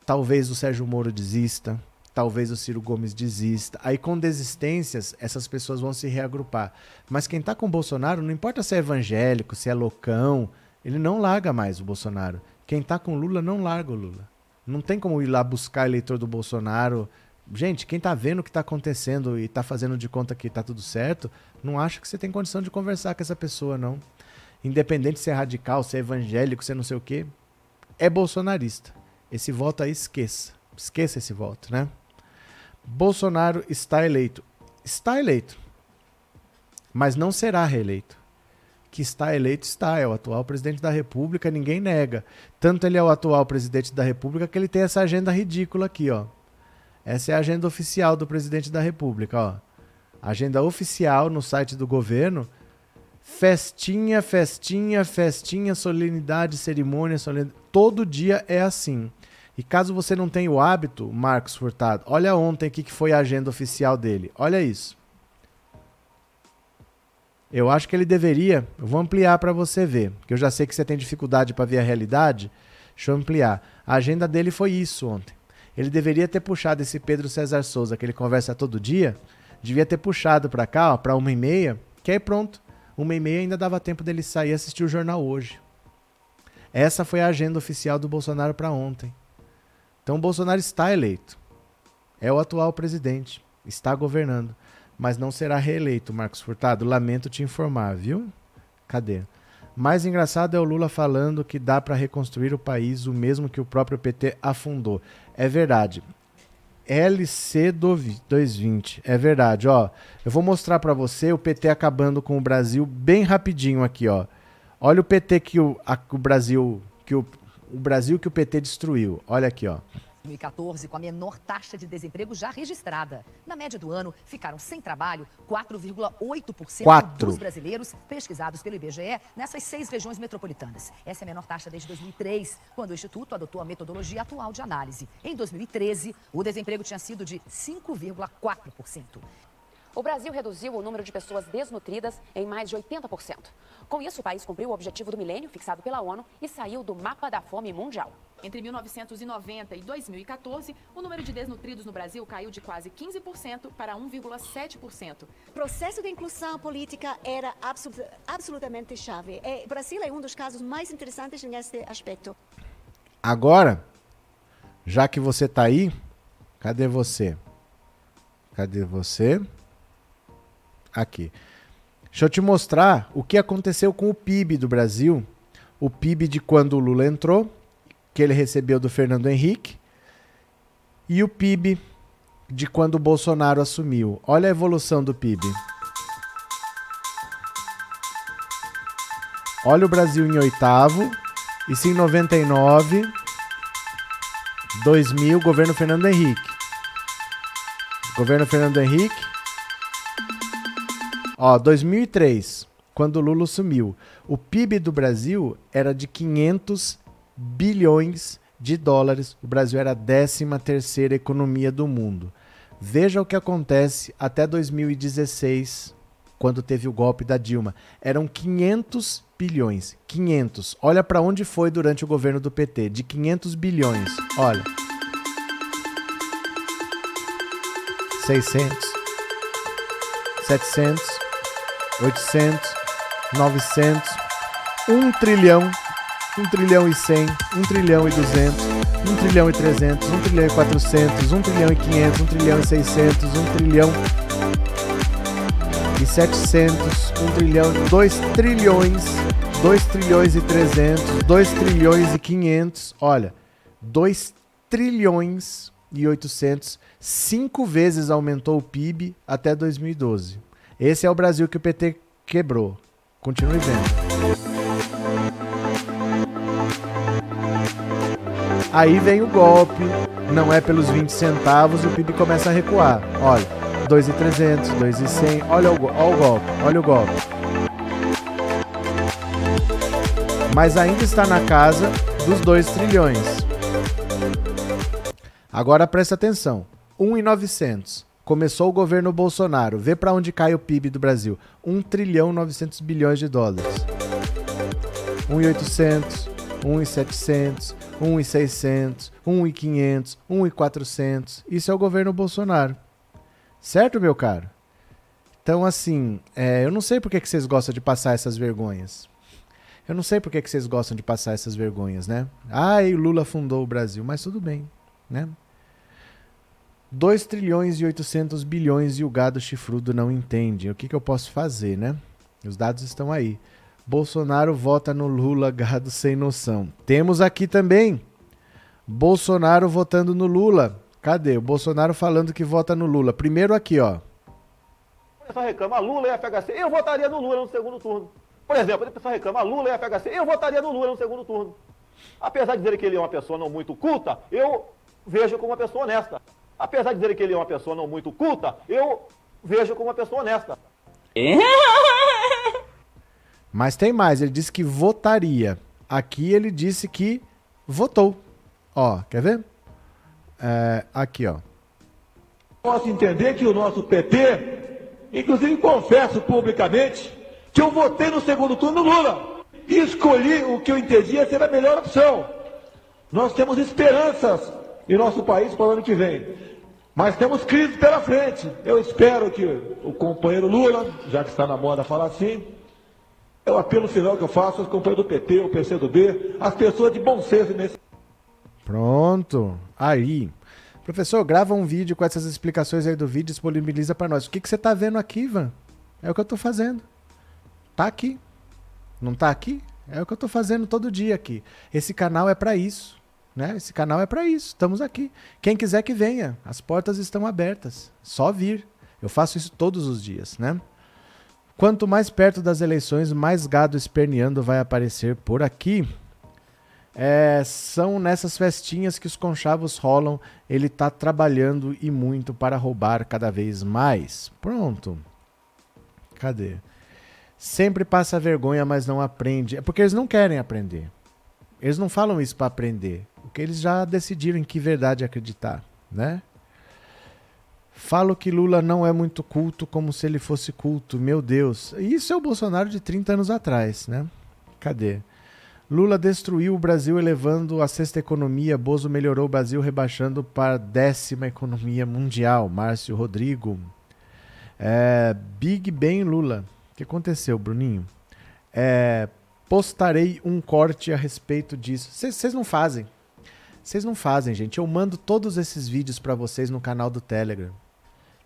talvez o Sérgio Moro desista, talvez o Ciro Gomes desista. Aí, com desistências, essas pessoas vão se reagrupar. Mas quem está com o Bolsonaro, não importa se é evangélico, se é loucão, ele não larga mais o Bolsonaro. Quem está com Lula não larga o Lula. Não tem como ir lá buscar eleitor do Bolsonaro. Gente, quem tá vendo o que tá acontecendo e tá fazendo de conta que tá tudo certo, não acha que você tem condição de conversar com essa pessoa, não. Independente se é radical, se é evangélico, se é não sei o quê, é bolsonarista. Esse voto aí esqueça. Esqueça esse voto, né? Bolsonaro está eleito. Está eleito. Mas não será reeleito que está eleito está, é o atual presidente da República, ninguém nega. Tanto ele é o atual presidente da República que ele tem essa agenda ridícula aqui, ó. Essa é a agenda oficial do presidente da República, ó. Agenda oficial no site do governo. Festinha, festinha, festinha, solenidade, cerimônia, solenidade. Todo dia é assim. E caso você não tenha o hábito, Marcos Furtado, olha ontem aqui que foi a agenda oficial dele. Olha isso. Eu acho que ele deveria. Eu vou ampliar para você ver, porque eu já sei que você tem dificuldade para ver a realidade. Deixa eu ampliar. A agenda dele foi isso ontem. Ele deveria ter puxado esse Pedro César Souza, que ele conversa todo dia, devia ter puxado para cá, para uma e meia, que aí pronto. Uma e meia ainda dava tempo dele sair e assistir o jornal hoje. Essa foi a agenda oficial do Bolsonaro para ontem. Então o Bolsonaro está eleito. É o atual presidente. Está governando mas não será reeleito, Marcos Furtado. Lamento te informar, viu? Cadê? Mais engraçado é o Lula falando que dá para reconstruir o país o mesmo que o próprio PT afundou. É verdade. LC 220. É verdade, ó. Eu vou mostrar para você o PT acabando com o Brasil bem rapidinho aqui, ó. Olha o PT que o, a, o Brasil que o, o Brasil que o PT destruiu. Olha aqui, ó. 2014, com a menor taxa de desemprego já registrada. Na média do ano, ficaram sem trabalho 4,8% dos brasileiros pesquisados pelo IBGE nessas seis regiões metropolitanas. Essa é a menor taxa desde 2003, quando o Instituto adotou a metodologia atual de análise. Em 2013, o desemprego tinha sido de 5,4%. O Brasil reduziu o número de pessoas desnutridas em mais de 80%. Com isso, o país cumpriu o objetivo do milênio fixado pela ONU e saiu do mapa da fome mundial. Entre 1990 e 2014, o número de desnutridos no Brasil caiu de quase 15% para 1,7%. O processo de inclusão política era absolut absolutamente chave. E o Brasil é um dos casos mais interessantes nesse aspecto. Agora, já que você está aí, cadê você? Cadê você? Aqui. Deixa eu te mostrar o que aconteceu com o PIB do Brasil. O PIB de quando o Lula entrou que ele recebeu do Fernando Henrique e o PIB de quando o Bolsonaro assumiu. Olha a evolução do PIB. Olha o Brasil em oitavo, isso em 99, 2000, governo Fernando Henrique. Governo Fernando Henrique. Ó, 2003, quando o Lula assumiu, o PIB do Brasil era de 500 bilhões de dólares. O Brasil era a 13 terceira economia do mundo. Veja o que acontece até 2016, quando teve o golpe da Dilma. Eram 500 bilhões. 500. Olha para onde foi durante o governo do PT. De 500 bilhões. Olha. 600. 700. 800. 900. 1 trilhão 1 trilhão e 100, 1 trilhão e 200, 1 trilhão e 300, 1 trilhão e 400, 1 trilhão e 500, 1 trilhão e 600, 1 trilhão e 700, 1 trilhão, 2 trilhões, 2 trilhões e 300, 2 trilhões e 500, olha, 2 trilhões e 800, 5 vezes aumentou o PIB até 2012. Esse é o Brasil que o PT quebrou. Continue vendo. Aí vem o golpe, não é pelos 20 centavos e o PIB começa a recuar. Olha, 2,300, 2,100, olha o, olha o golpe, olha o golpe. Mas ainda está na casa dos 2 trilhões. Agora presta atenção. 1,900. Começou o governo Bolsonaro. Vê para onde cai o PIB do Brasil. 1 trilhão 900 bilhões de dólares. 1,800, 1,700, 1,600, 1,500, 1,400. Isso é o governo Bolsonaro. Certo, meu caro? Então, assim, é, eu não sei por que, que vocês gostam de passar essas vergonhas. Eu não sei por que, que vocês gostam de passar essas vergonhas, né? Ai, Lula fundou o Brasil, mas tudo bem, né? 2 trilhões e 800 bilhões e o gado chifrudo não entende. O que, que eu posso fazer, né? Os dados estão aí. Bolsonaro vota no Lula, gado sem noção. Temos aqui também Bolsonaro votando no Lula. Cadê? O Bolsonaro falando que vota no Lula. Primeiro aqui, ó. O pessoal reclama Lula e FHC. Eu votaria no Lula no segundo turno. Por exemplo, o pessoal reclama Lula e FHC. Eu votaria no Lula no segundo turno. Apesar de dizer que ele é uma pessoa não muito culta, eu vejo como uma pessoa honesta. Apesar de dizer que ele é uma pessoa não muito culta, eu vejo como uma pessoa honesta. Mas tem mais, ele disse que votaria. Aqui ele disse que votou. Ó, quer ver? É, aqui, ó. Posso entender que o nosso PT, inclusive confesso publicamente, que eu votei no segundo turno no Lula e escolhi o que eu entendia ser a melhor opção. Nós temos esperanças em nosso país para o ano que vem. Mas temos crise pela frente. Eu espero que o companheiro Lula, já que está na moda falar assim, é o apelo final que eu faço aos companheiros do PT, o PCdoB, as pessoas de bom senso nesse. Pronto. Aí. Professor, grava um vídeo com essas explicações aí do vídeo e disponibiliza para nós. O que, que você está vendo aqui, Ivan? É o que eu estou fazendo. Tá aqui. Não tá aqui? É o que eu estou fazendo todo dia aqui. Esse canal é para isso. Né? Esse canal é para isso. Estamos aqui. Quem quiser que venha. As portas estão abertas. Só vir. Eu faço isso todos os dias, né? Quanto mais perto das eleições, mais gado esperneando vai aparecer por aqui. É, são nessas festinhas que os conchavos rolam. Ele está trabalhando e muito para roubar cada vez mais. Pronto. Cadê? Sempre passa vergonha, mas não aprende. É porque eles não querem aprender. Eles não falam isso para aprender. Porque eles já decidiram em que verdade acreditar, né? Falo que Lula não é muito culto como se ele fosse culto. Meu Deus. Isso é o Bolsonaro de 30 anos atrás, né? Cadê? Lula destruiu o Brasil elevando a sexta economia. Bozo melhorou o Brasil rebaixando para a décima economia mundial. Márcio Rodrigo. É, Big Ben Lula. O que aconteceu, Bruninho? É, postarei um corte a respeito disso. Vocês não fazem. Vocês não fazem, gente. Eu mando todos esses vídeos para vocês no canal do Telegram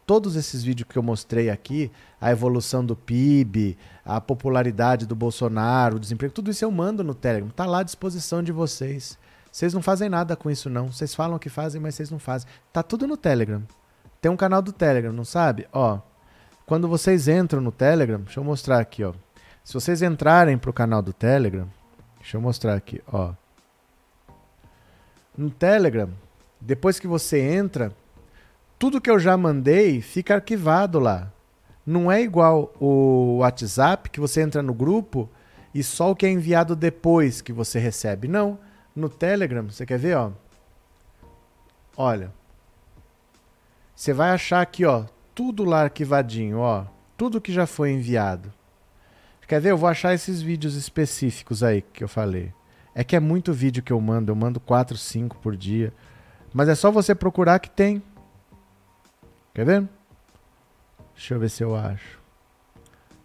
todos esses vídeos que eu mostrei aqui, a evolução do PIB, a popularidade do Bolsonaro, o desemprego, tudo isso eu mando no Telegram. Tá lá à disposição de vocês. Vocês não fazem nada com isso não. Vocês falam que fazem, mas vocês não fazem. Tá tudo no Telegram. Tem um canal do Telegram, não sabe? Ó, quando vocês entram no Telegram, deixa eu mostrar aqui, ó. Se vocês entrarem pro canal do Telegram, deixa eu mostrar aqui, ó. No Telegram, depois que você entra, tudo que eu já mandei fica arquivado lá. Não é igual o WhatsApp que você entra no grupo e só o que é enviado depois que você recebe. Não. No Telegram, você quer ver, ó? Olha. Você vai achar aqui, ó, tudo lá arquivadinho, ó, tudo que já foi enviado. Quer ver? Eu vou achar esses vídeos específicos aí que eu falei. É que é muito vídeo que eu mando, eu mando 4, 5 por dia. Mas é só você procurar que tem. Quer ver? Deixa eu ver se eu acho.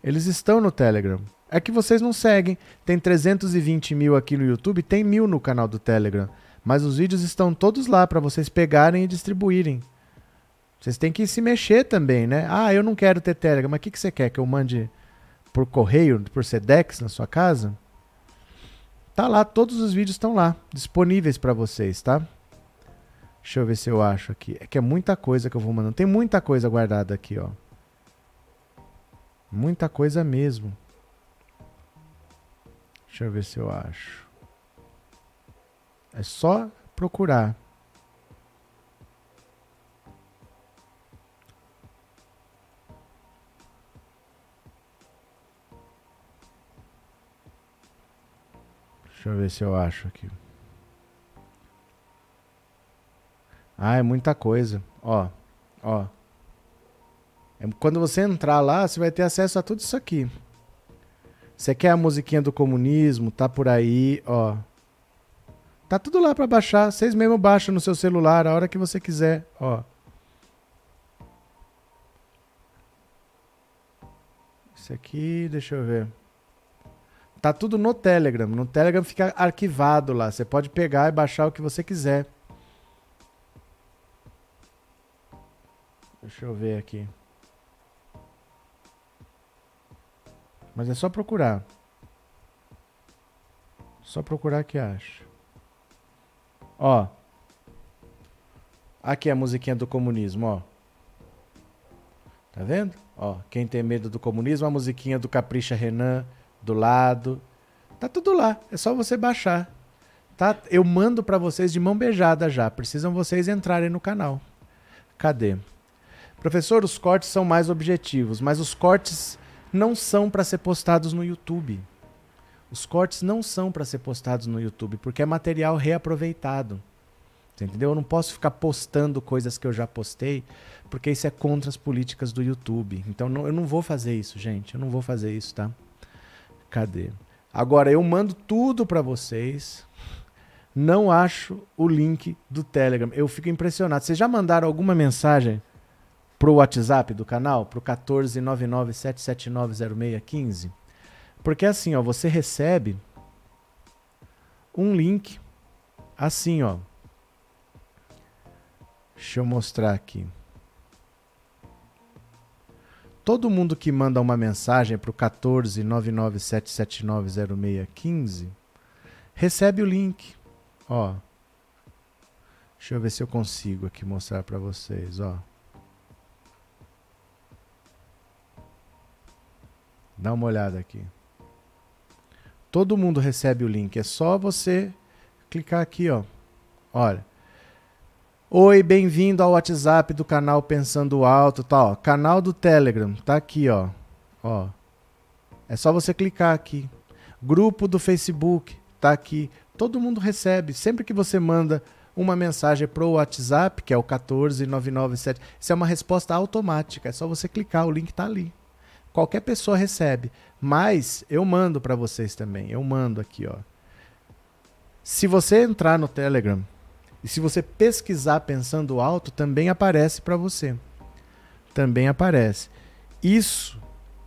Eles estão no Telegram. É que vocês não seguem. Tem 320 mil aqui no YouTube, tem mil no canal do Telegram. Mas os vídeos estão todos lá para vocês pegarem e distribuírem. Vocês têm que se mexer também, né? Ah, eu não quero ter Telegram. Mas o que, que você quer? Que eu mande por correio, por Sedex na sua casa? Tá lá, todos os vídeos estão lá, disponíveis para vocês, tá? Deixa eu ver se eu acho aqui. É que é muita coisa que eu vou mandando. Tem muita coisa guardada aqui, ó. Muita coisa mesmo. Deixa eu ver se eu acho. É só procurar. Deixa eu ver se eu acho aqui. Ah, é muita coisa. Ó, ó. É, quando você entrar lá, você vai ter acesso a tudo isso aqui. Você quer a musiquinha do comunismo? Tá por aí, ó. Tá tudo lá para baixar. Vocês mesmo baixam no seu celular a hora que você quiser, ó. Isso aqui, deixa eu ver. Tá tudo no Telegram. No Telegram fica arquivado lá. Você pode pegar e baixar o que você quiser. Deixa eu ver aqui. Mas é só procurar. Só procurar que acha. Ó. Aqui é a musiquinha do comunismo, ó. Tá vendo? Ó, quem tem medo do comunismo, a musiquinha do Capricha Renan do lado. Tá tudo lá, é só você baixar. Tá? Eu mando para vocês de mão beijada já. Precisam vocês entrarem no canal. Cadê? Professor, os cortes são mais objetivos, mas os cortes não são para ser postados no YouTube. Os cortes não são para ser postados no YouTube, porque é material reaproveitado. Você entendeu? Eu não posso ficar postando coisas que eu já postei, porque isso é contra as políticas do YouTube. Então não, eu não vou fazer isso, gente. Eu não vou fazer isso, tá? Cadê? Agora eu mando tudo para vocês. Não acho o link do Telegram. Eu fico impressionado. Vocês já mandaram alguma mensagem pro WhatsApp do canal, pro 14997790615? Porque assim, ó, você recebe um link assim, ó. Deixa eu mostrar aqui. Todo mundo que manda uma mensagem para o 14997790615 recebe o link. Ó. Deixa eu ver se eu consigo aqui mostrar para vocês, ó. Dá uma olhada aqui. Todo mundo recebe o link, é só você clicar aqui, ó. Olha. Oi, bem-vindo ao WhatsApp do canal Pensando Alto, tá, ó, canal do Telegram, tá aqui, ó. Ó. É só você clicar aqui. Grupo do Facebook, tá aqui. Todo mundo recebe, sempre que você manda uma mensagem pro WhatsApp, que é o 14997, isso é uma resposta automática, é só você clicar, o link tá ali. Qualquer pessoa recebe, mas eu mando para vocês também. Eu mando aqui, ó. Se você entrar no Telegram, e se você pesquisar pensando alto, também aparece para você. Também aparece. Isso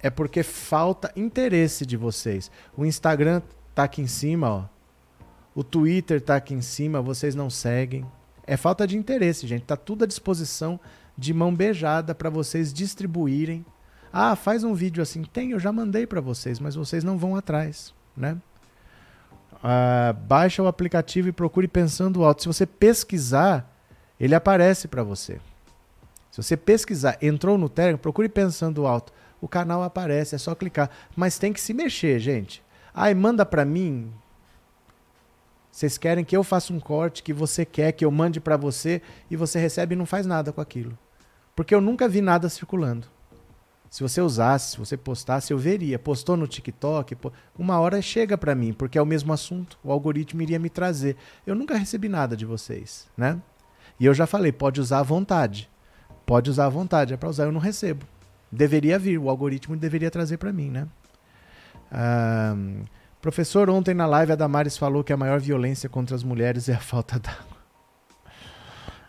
é porque falta interesse de vocês. O Instagram tá aqui em cima, ó. O Twitter tá aqui em cima, vocês não seguem. É falta de interesse, gente. Tá tudo à disposição de mão beijada para vocês distribuírem. Ah, faz um vídeo assim. Tem, eu já mandei para vocês, mas vocês não vão atrás, né? Uh, baixa o aplicativo e procure Pensando Alto. Se você pesquisar, ele aparece para você. Se você pesquisar, entrou no Telegram, procure Pensando Alto. O canal aparece, é só clicar. Mas tem que se mexer, gente. Ai, manda para mim. Vocês querem que eu faça um corte que você quer que eu mande para você e você recebe e não faz nada com aquilo. Porque eu nunca vi nada circulando. Se você usasse, se você postasse, eu veria. Postou no TikTok, uma hora chega para mim, porque é o mesmo assunto. O algoritmo iria me trazer. Eu nunca recebi nada de vocês, né? E eu já falei, pode usar à vontade. Pode usar à vontade, é para usar, eu não recebo. Deveria vir, o algoritmo deveria trazer para mim, né? Ah, professor, ontem na live a Damares falou que a maior violência contra as mulheres é a falta d'água.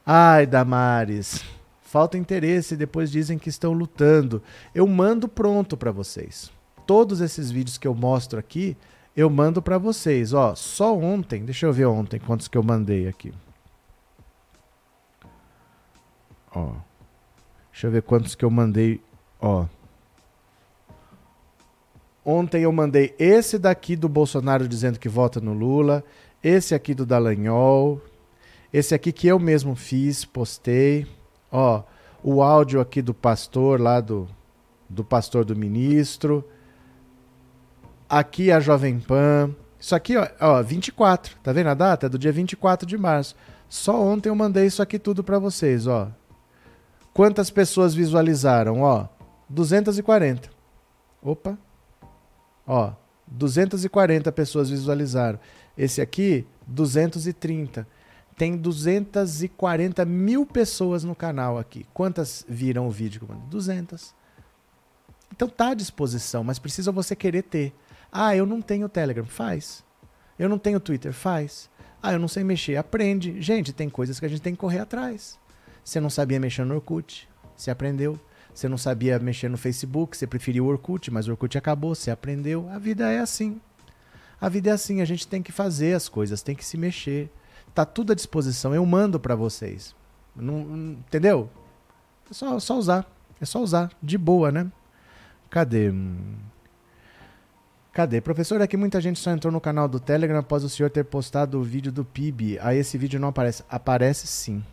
Ai, Damares. Falta interesse, depois dizem que estão lutando. Eu mando pronto para vocês. Todos esses vídeos que eu mostro aqui, eu mando para vocês. Ó, só ontem, deixa eu ver ontem quantos que eu mandei aqui. Ó. Deixa eu ver quantos que eu mandei, ó. Ontem eu mandei esse daqui do Bolsonaro dizendo que vota no Lula, esse aqui do Dallagnol, esse aqui que eu mesmo fiz, postei. Ó, o áudio aqui do pastor, lá do, do pastor do ministro. Aqui a Jovem Pan. Isso aqui, ó, ó, 24. Tá vendo a data? É do dia 24 de março. Só ontem eu mandei isso aqui tudo para vocês, ó. Quantas pessoas visualizaram? Ó, 240. Opa. Ó, 240 pessoas visualizaram. Esse aqui, 230 tem 240 mil pessoas no canal aqui. Quantas viram o vídeo? 200. Então tá à disposição, mas precisa você querer ter. Ah, eu não tenho Telegram. Faz. Eu não tenho Twitter. Faz. Ah, eu não sei mexer. Aprende. Gente, tem coisas que a gente tem que correr atrás. Você não sabia mexer no Orkut. Você aprendeu. Você não sabia mexer no Facebook. Você preferiu o Orkut, mas o Orkut acabou. Você aprendeu. A vida é assim. A vida é assim, a gente tem que fazer as coisas, tem que se mexer. Tá tudo à disposição, eu mando para vocês. Não, não- entendeu? É só, só usar. É só usar. De boa, né? Cadê? Cadê? Professor, aqui muita gente só entrou no canal do Telegram após o senhor ter postado o vídeo do PIB. Aí esse vídeo não aparece. Aparece sim.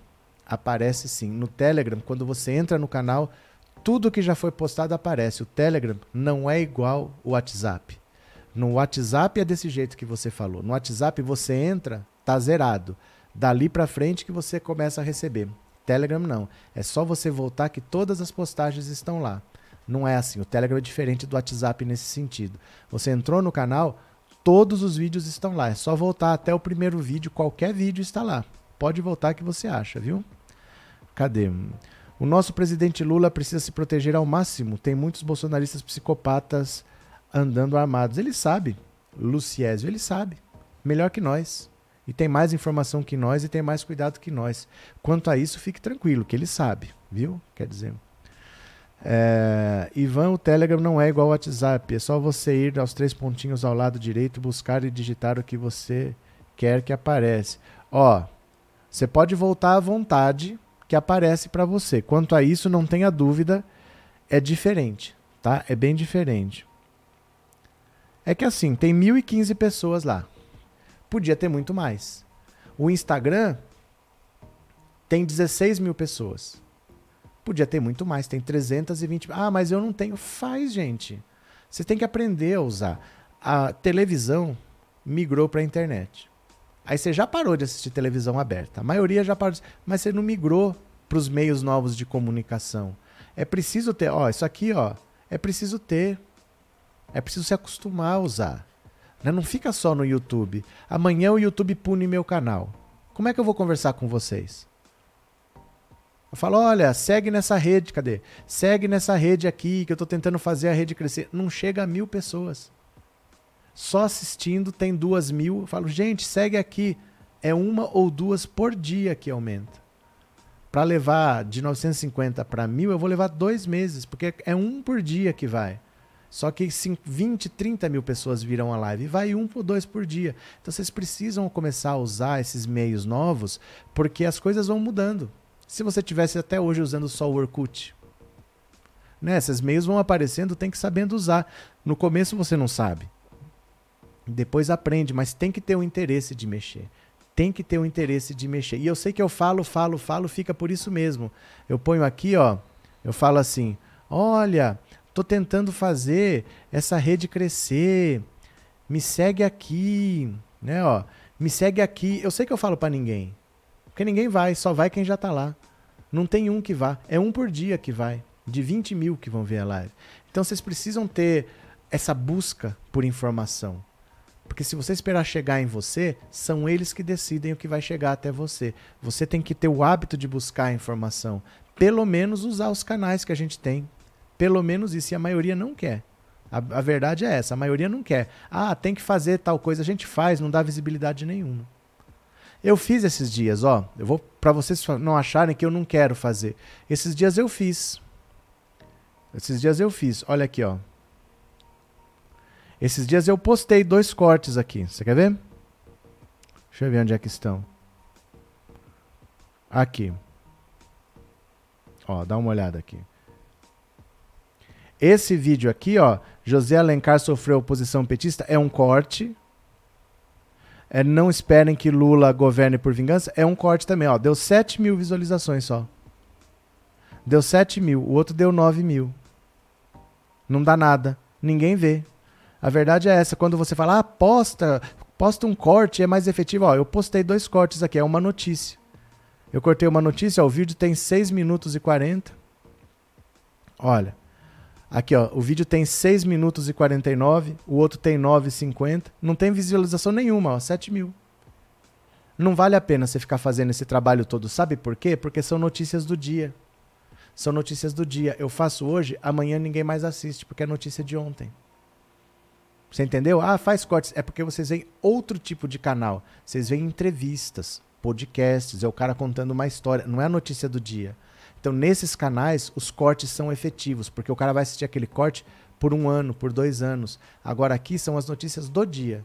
Aparece sim. No Telegram, quando você entra no canal, tudo que já foi postado aparece. O Telegram não é igual o WhatsApp. No WhatsApp é desse jeito que você falou. No WhatsApp você entra, tá zerado. Dali pra frente que você começa a receber. Telegram não. É só você voltar que todas as postagens estão lá. Não é assim. O Telegram é diferente do WhatsApp nesse sentido. Você entrou no canal, todos os vídeos estão lá. É só voltar até o primeiro vídeo, qualquer vídeo está lá. Pode voltar que você acha, viu? Cadê? O nosso presidente Lula precisa se proteger ao máximo. Tem muitos bolsonaristas psicopatas andando armados. Ele sabe. Luciésio, ele sabe. Melhor que nós. E tem mais informação que nós e tem mais cuidado que nós. Quanto a isso, fique tranquilo, que ele sabe, viu? Quer dizer. É, Ivan, o Telegram não é igual ao WhatsApp. É só você ir aos três pontinhos ao lado direito, buscar e digitar o que você quer que aparece. Ó, você pode voltar à vontade que aparece para você. Quanto a isso, não tenha dúvida, é diferente, tá? É bem diferente. É que assim, tem 1015 pessoas lá. Podia ter muito mais. O Instagram tem 16 mil pessoas. Podia ter muito mais, tem 320. Ah, mas eu não tenho. Faz, gente. Você tem que aprender a usar. A televisão migrou para a internet. Aí você já parou de assistir televisão aberta. A maioria já parou, mas você não migrou para os meios novos de comunicação. É preciso ter, ó, isso aqui, ó, é preciso ter. É preciso se acostumar a usar. Né? Não fica só no YouTube. Amanhã o YouTube pune meu canal. Como é que eu vou conversar com vocês? Eu falo, olha, segue nessa rede, cadê? Segue nessa rede aqui que eu tô tentando fazer a rede crescer. Não chega a mil pessoas. Só assistindo tem duas mil. Eu falo, gente, segue aqui. É uma ou duas por dia que aumenta. Para levar de 950 para mil, eu vou levar dois meses, porque é um por dia que vai. Só que 20, 30 mil pessoas viram a live. Vai um ou dois por dia. Então vocês precisam começar a usar esses meios novos, porque as coisas vão mudando. Se você tivesse até hoje usando só o Orkut, né? Esses meios vão aparecendo, tem que sabendo usar. No começo você não sabe. Depois aprende, mas tem que ter o interesse de mexer. Tem que ter o interesse de mexer. E eu sei que eu falo, falo, falo, fica por isso mesmo. Eu ponho aqui, ó, eu falo assim: "Olha, tô tentando fazer essa rede crescer. Me segue aqui", né, ó. Me segue aqui. Eu sei que eu falo para ninguém. Porque ninguém vai, só vai quem já tá lá. Não tem um que vá. É um por dia que vai. De 20 mil que vão ver a live. Então vocês precisam ter essa busca por informação. Porque se você esperar chegar em você, são eles que decidem o que vai chegar até você. Você tem que ter o hábito de buscar a informação. Pelo menos usar os canais que a gente tem. Pelo menos isso. E a maioria não quer. A, a verdade é essa. A maioria não quer. Ah, tem que fazer tal coisa. A gente faz, não dá visibilidade nenhuma. Eu fiz esses dias, ó. Eu vou para vocês não acharem que eu não quero fazer. Esses dias eu fiz. Esses dias eu fiz. Olha aqui, ó. Esses dias eu postei dois cortes aqui. Você quer ver? Deixa eu ver onde é que estão. Aqui. Ó, dá uma olhada aqui. Esse vídeo aqui, ó, José Alencar sofreu oposição petista, é um corte. É, não esperem que Lula governe por vingança. É um corte também, ó. Deu 7 mil visualizações só. Deu 7 mil. O outro deu 9 mil. Não dá nada. Ninguém vê. A verdade é essa. Quando você fala, ah, posta, posta um corte, é mais efetivo. Ó, eu postei dois cortes aqui, é uma notícia. Eu cortei uma notícia, ó, o vídeo tem 6 minutos e 40. Olha. Aqui, ó, o vídeo tem 6 minutos e 49, o outro tem 9 e 50. Não tem visualização nenhuma, ó, 7 mil. Não vale a pena você ficar fazendo esse trabalho todo. Sabe por quê? Porque são notícias do dia. São notícias do dia. Eu faço hoje, amanhã ninguém mais assiste, porque é notícia de ontem. Você entendeu? Ah, faz cortes. É porque vocês veem outro tipo de canal. Vocês veem entrevistas, podcasts, é o cara contando uma história. Não é a notícia do dia. Então, nesses canais, os cortes são efetivos, porque o cara vai assistir aquele corte por um ano, por dois anos. Agora, aqui são as notícias do dia.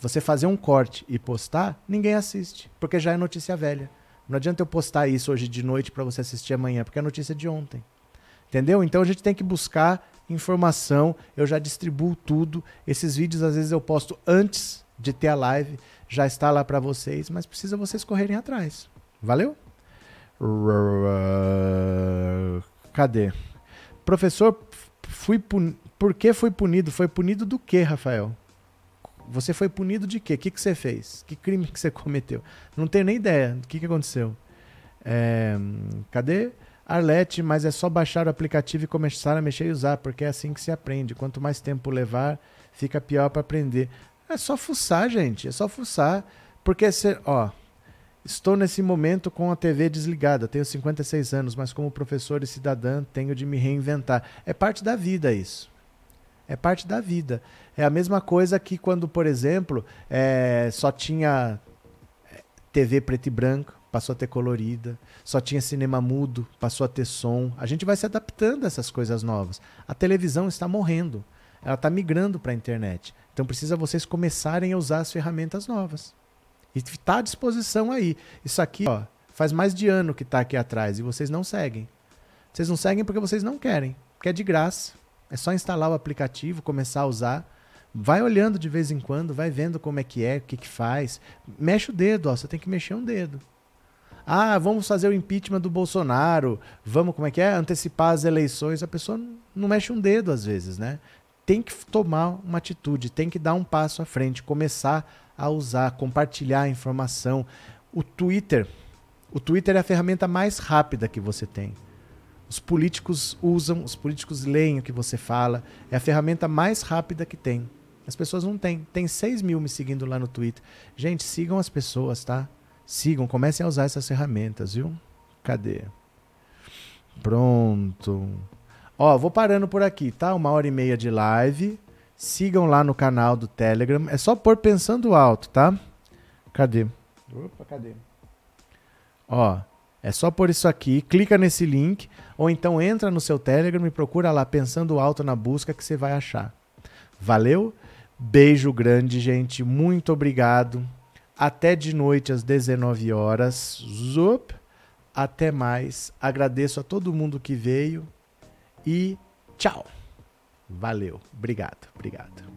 Você fazer um corte e postar, ninguém assiste, porque já é notícia velha. Não adianta eu postar isso hoje de noite para você assistir amanhã, porque é notícia de ontem. Entendeu? Então a gente tem que buscar informação. Eu já distribuo tudo. Esses vídeos às vezes eu posto antes de ter a live, já está lá para vocês, mas precisa vocês correrem atrás. Valeu? Cadê? Professor, fui pun... por que foi punido? Foi punido do que, Rafael? Você foi punido de quê? O que, que você fez? Que crime que você cometeu? Não tenho nem ideia do que, que aconteceu. É... Cadê? Arlete, mas é só baixar o aplicativo e começar a mexer e usar, porque é assim que se aprende. Quanto mais tempo levar, fica pior para aprender. É só fuçar, gente. É só fuçar. Porque, você, ó, estou nesse momento com a TV desligada. Tenho 56 anos, mas como professor e cidadã, tenho de me reinventar. É parte da vida isso. É parte da vida. É a mesma coisa que quando, por exemplo, é, só tinha é, TV preto e branco passou a ter colorida, só tinha cinema mudo, passou a ter som. A gente vai se adaptando a essas coisas novas. A televisão está morrendo, ela está migrando para a internet. Então precisa vocês começarem a usar as ferramentas novas. E está à disposição aí. Isso aqui, ó, faz mais de ano que está aqui atrás e vocês não seguem. Vocês não seguem porque vocês não querem, porque é de graça. É só instalar o aplicativo, começar a usar. Vai olhando de vez em quando, vai vendo como é que é, o que, que faz. Mexe o dedo, ó, você tem que mexer um dedo. Ah, vamos fazer o impeachment do Bolsonaro, vamos, como é que é? Antecipar as eleições. A pessoa não mexe um dedo às vezes, né? Tem que tomar uma atitude, tem que dar um passo à frente, começar a usar, compartilhar a informação. O Twitter, o Twitter é a ferramenta mais rápida que você tem. Os políticos usam, os políticos leem o que você fala. É a ferramenta mais rápida que tem. As pessoas não têm. Tem 6 mil me seguindo lá no Twitter. Gente, sigam as pessoas, tá? Sigam, comecem a usar essas ferramentas, viu? Cadê? Pronto. Ó, vou parando por aqui, tá? Uma hora e meia de live. Sigam lá no canal do Telegram. É só pôr pensando alto, tá? Cadê? Opa, cadê? Ó, é só por isso aqui, clica nesse link, ou então entra no seu Telegram e procura lá Pensando Alto na busca que você vai achar. Valeu? Beijo grande, gente. Muito obrigado. Até de noite às 19 horas. Zup. Até mais. Agradeço a todo mundo que veio e tchau. Valeu. Obrigado. Obrigado.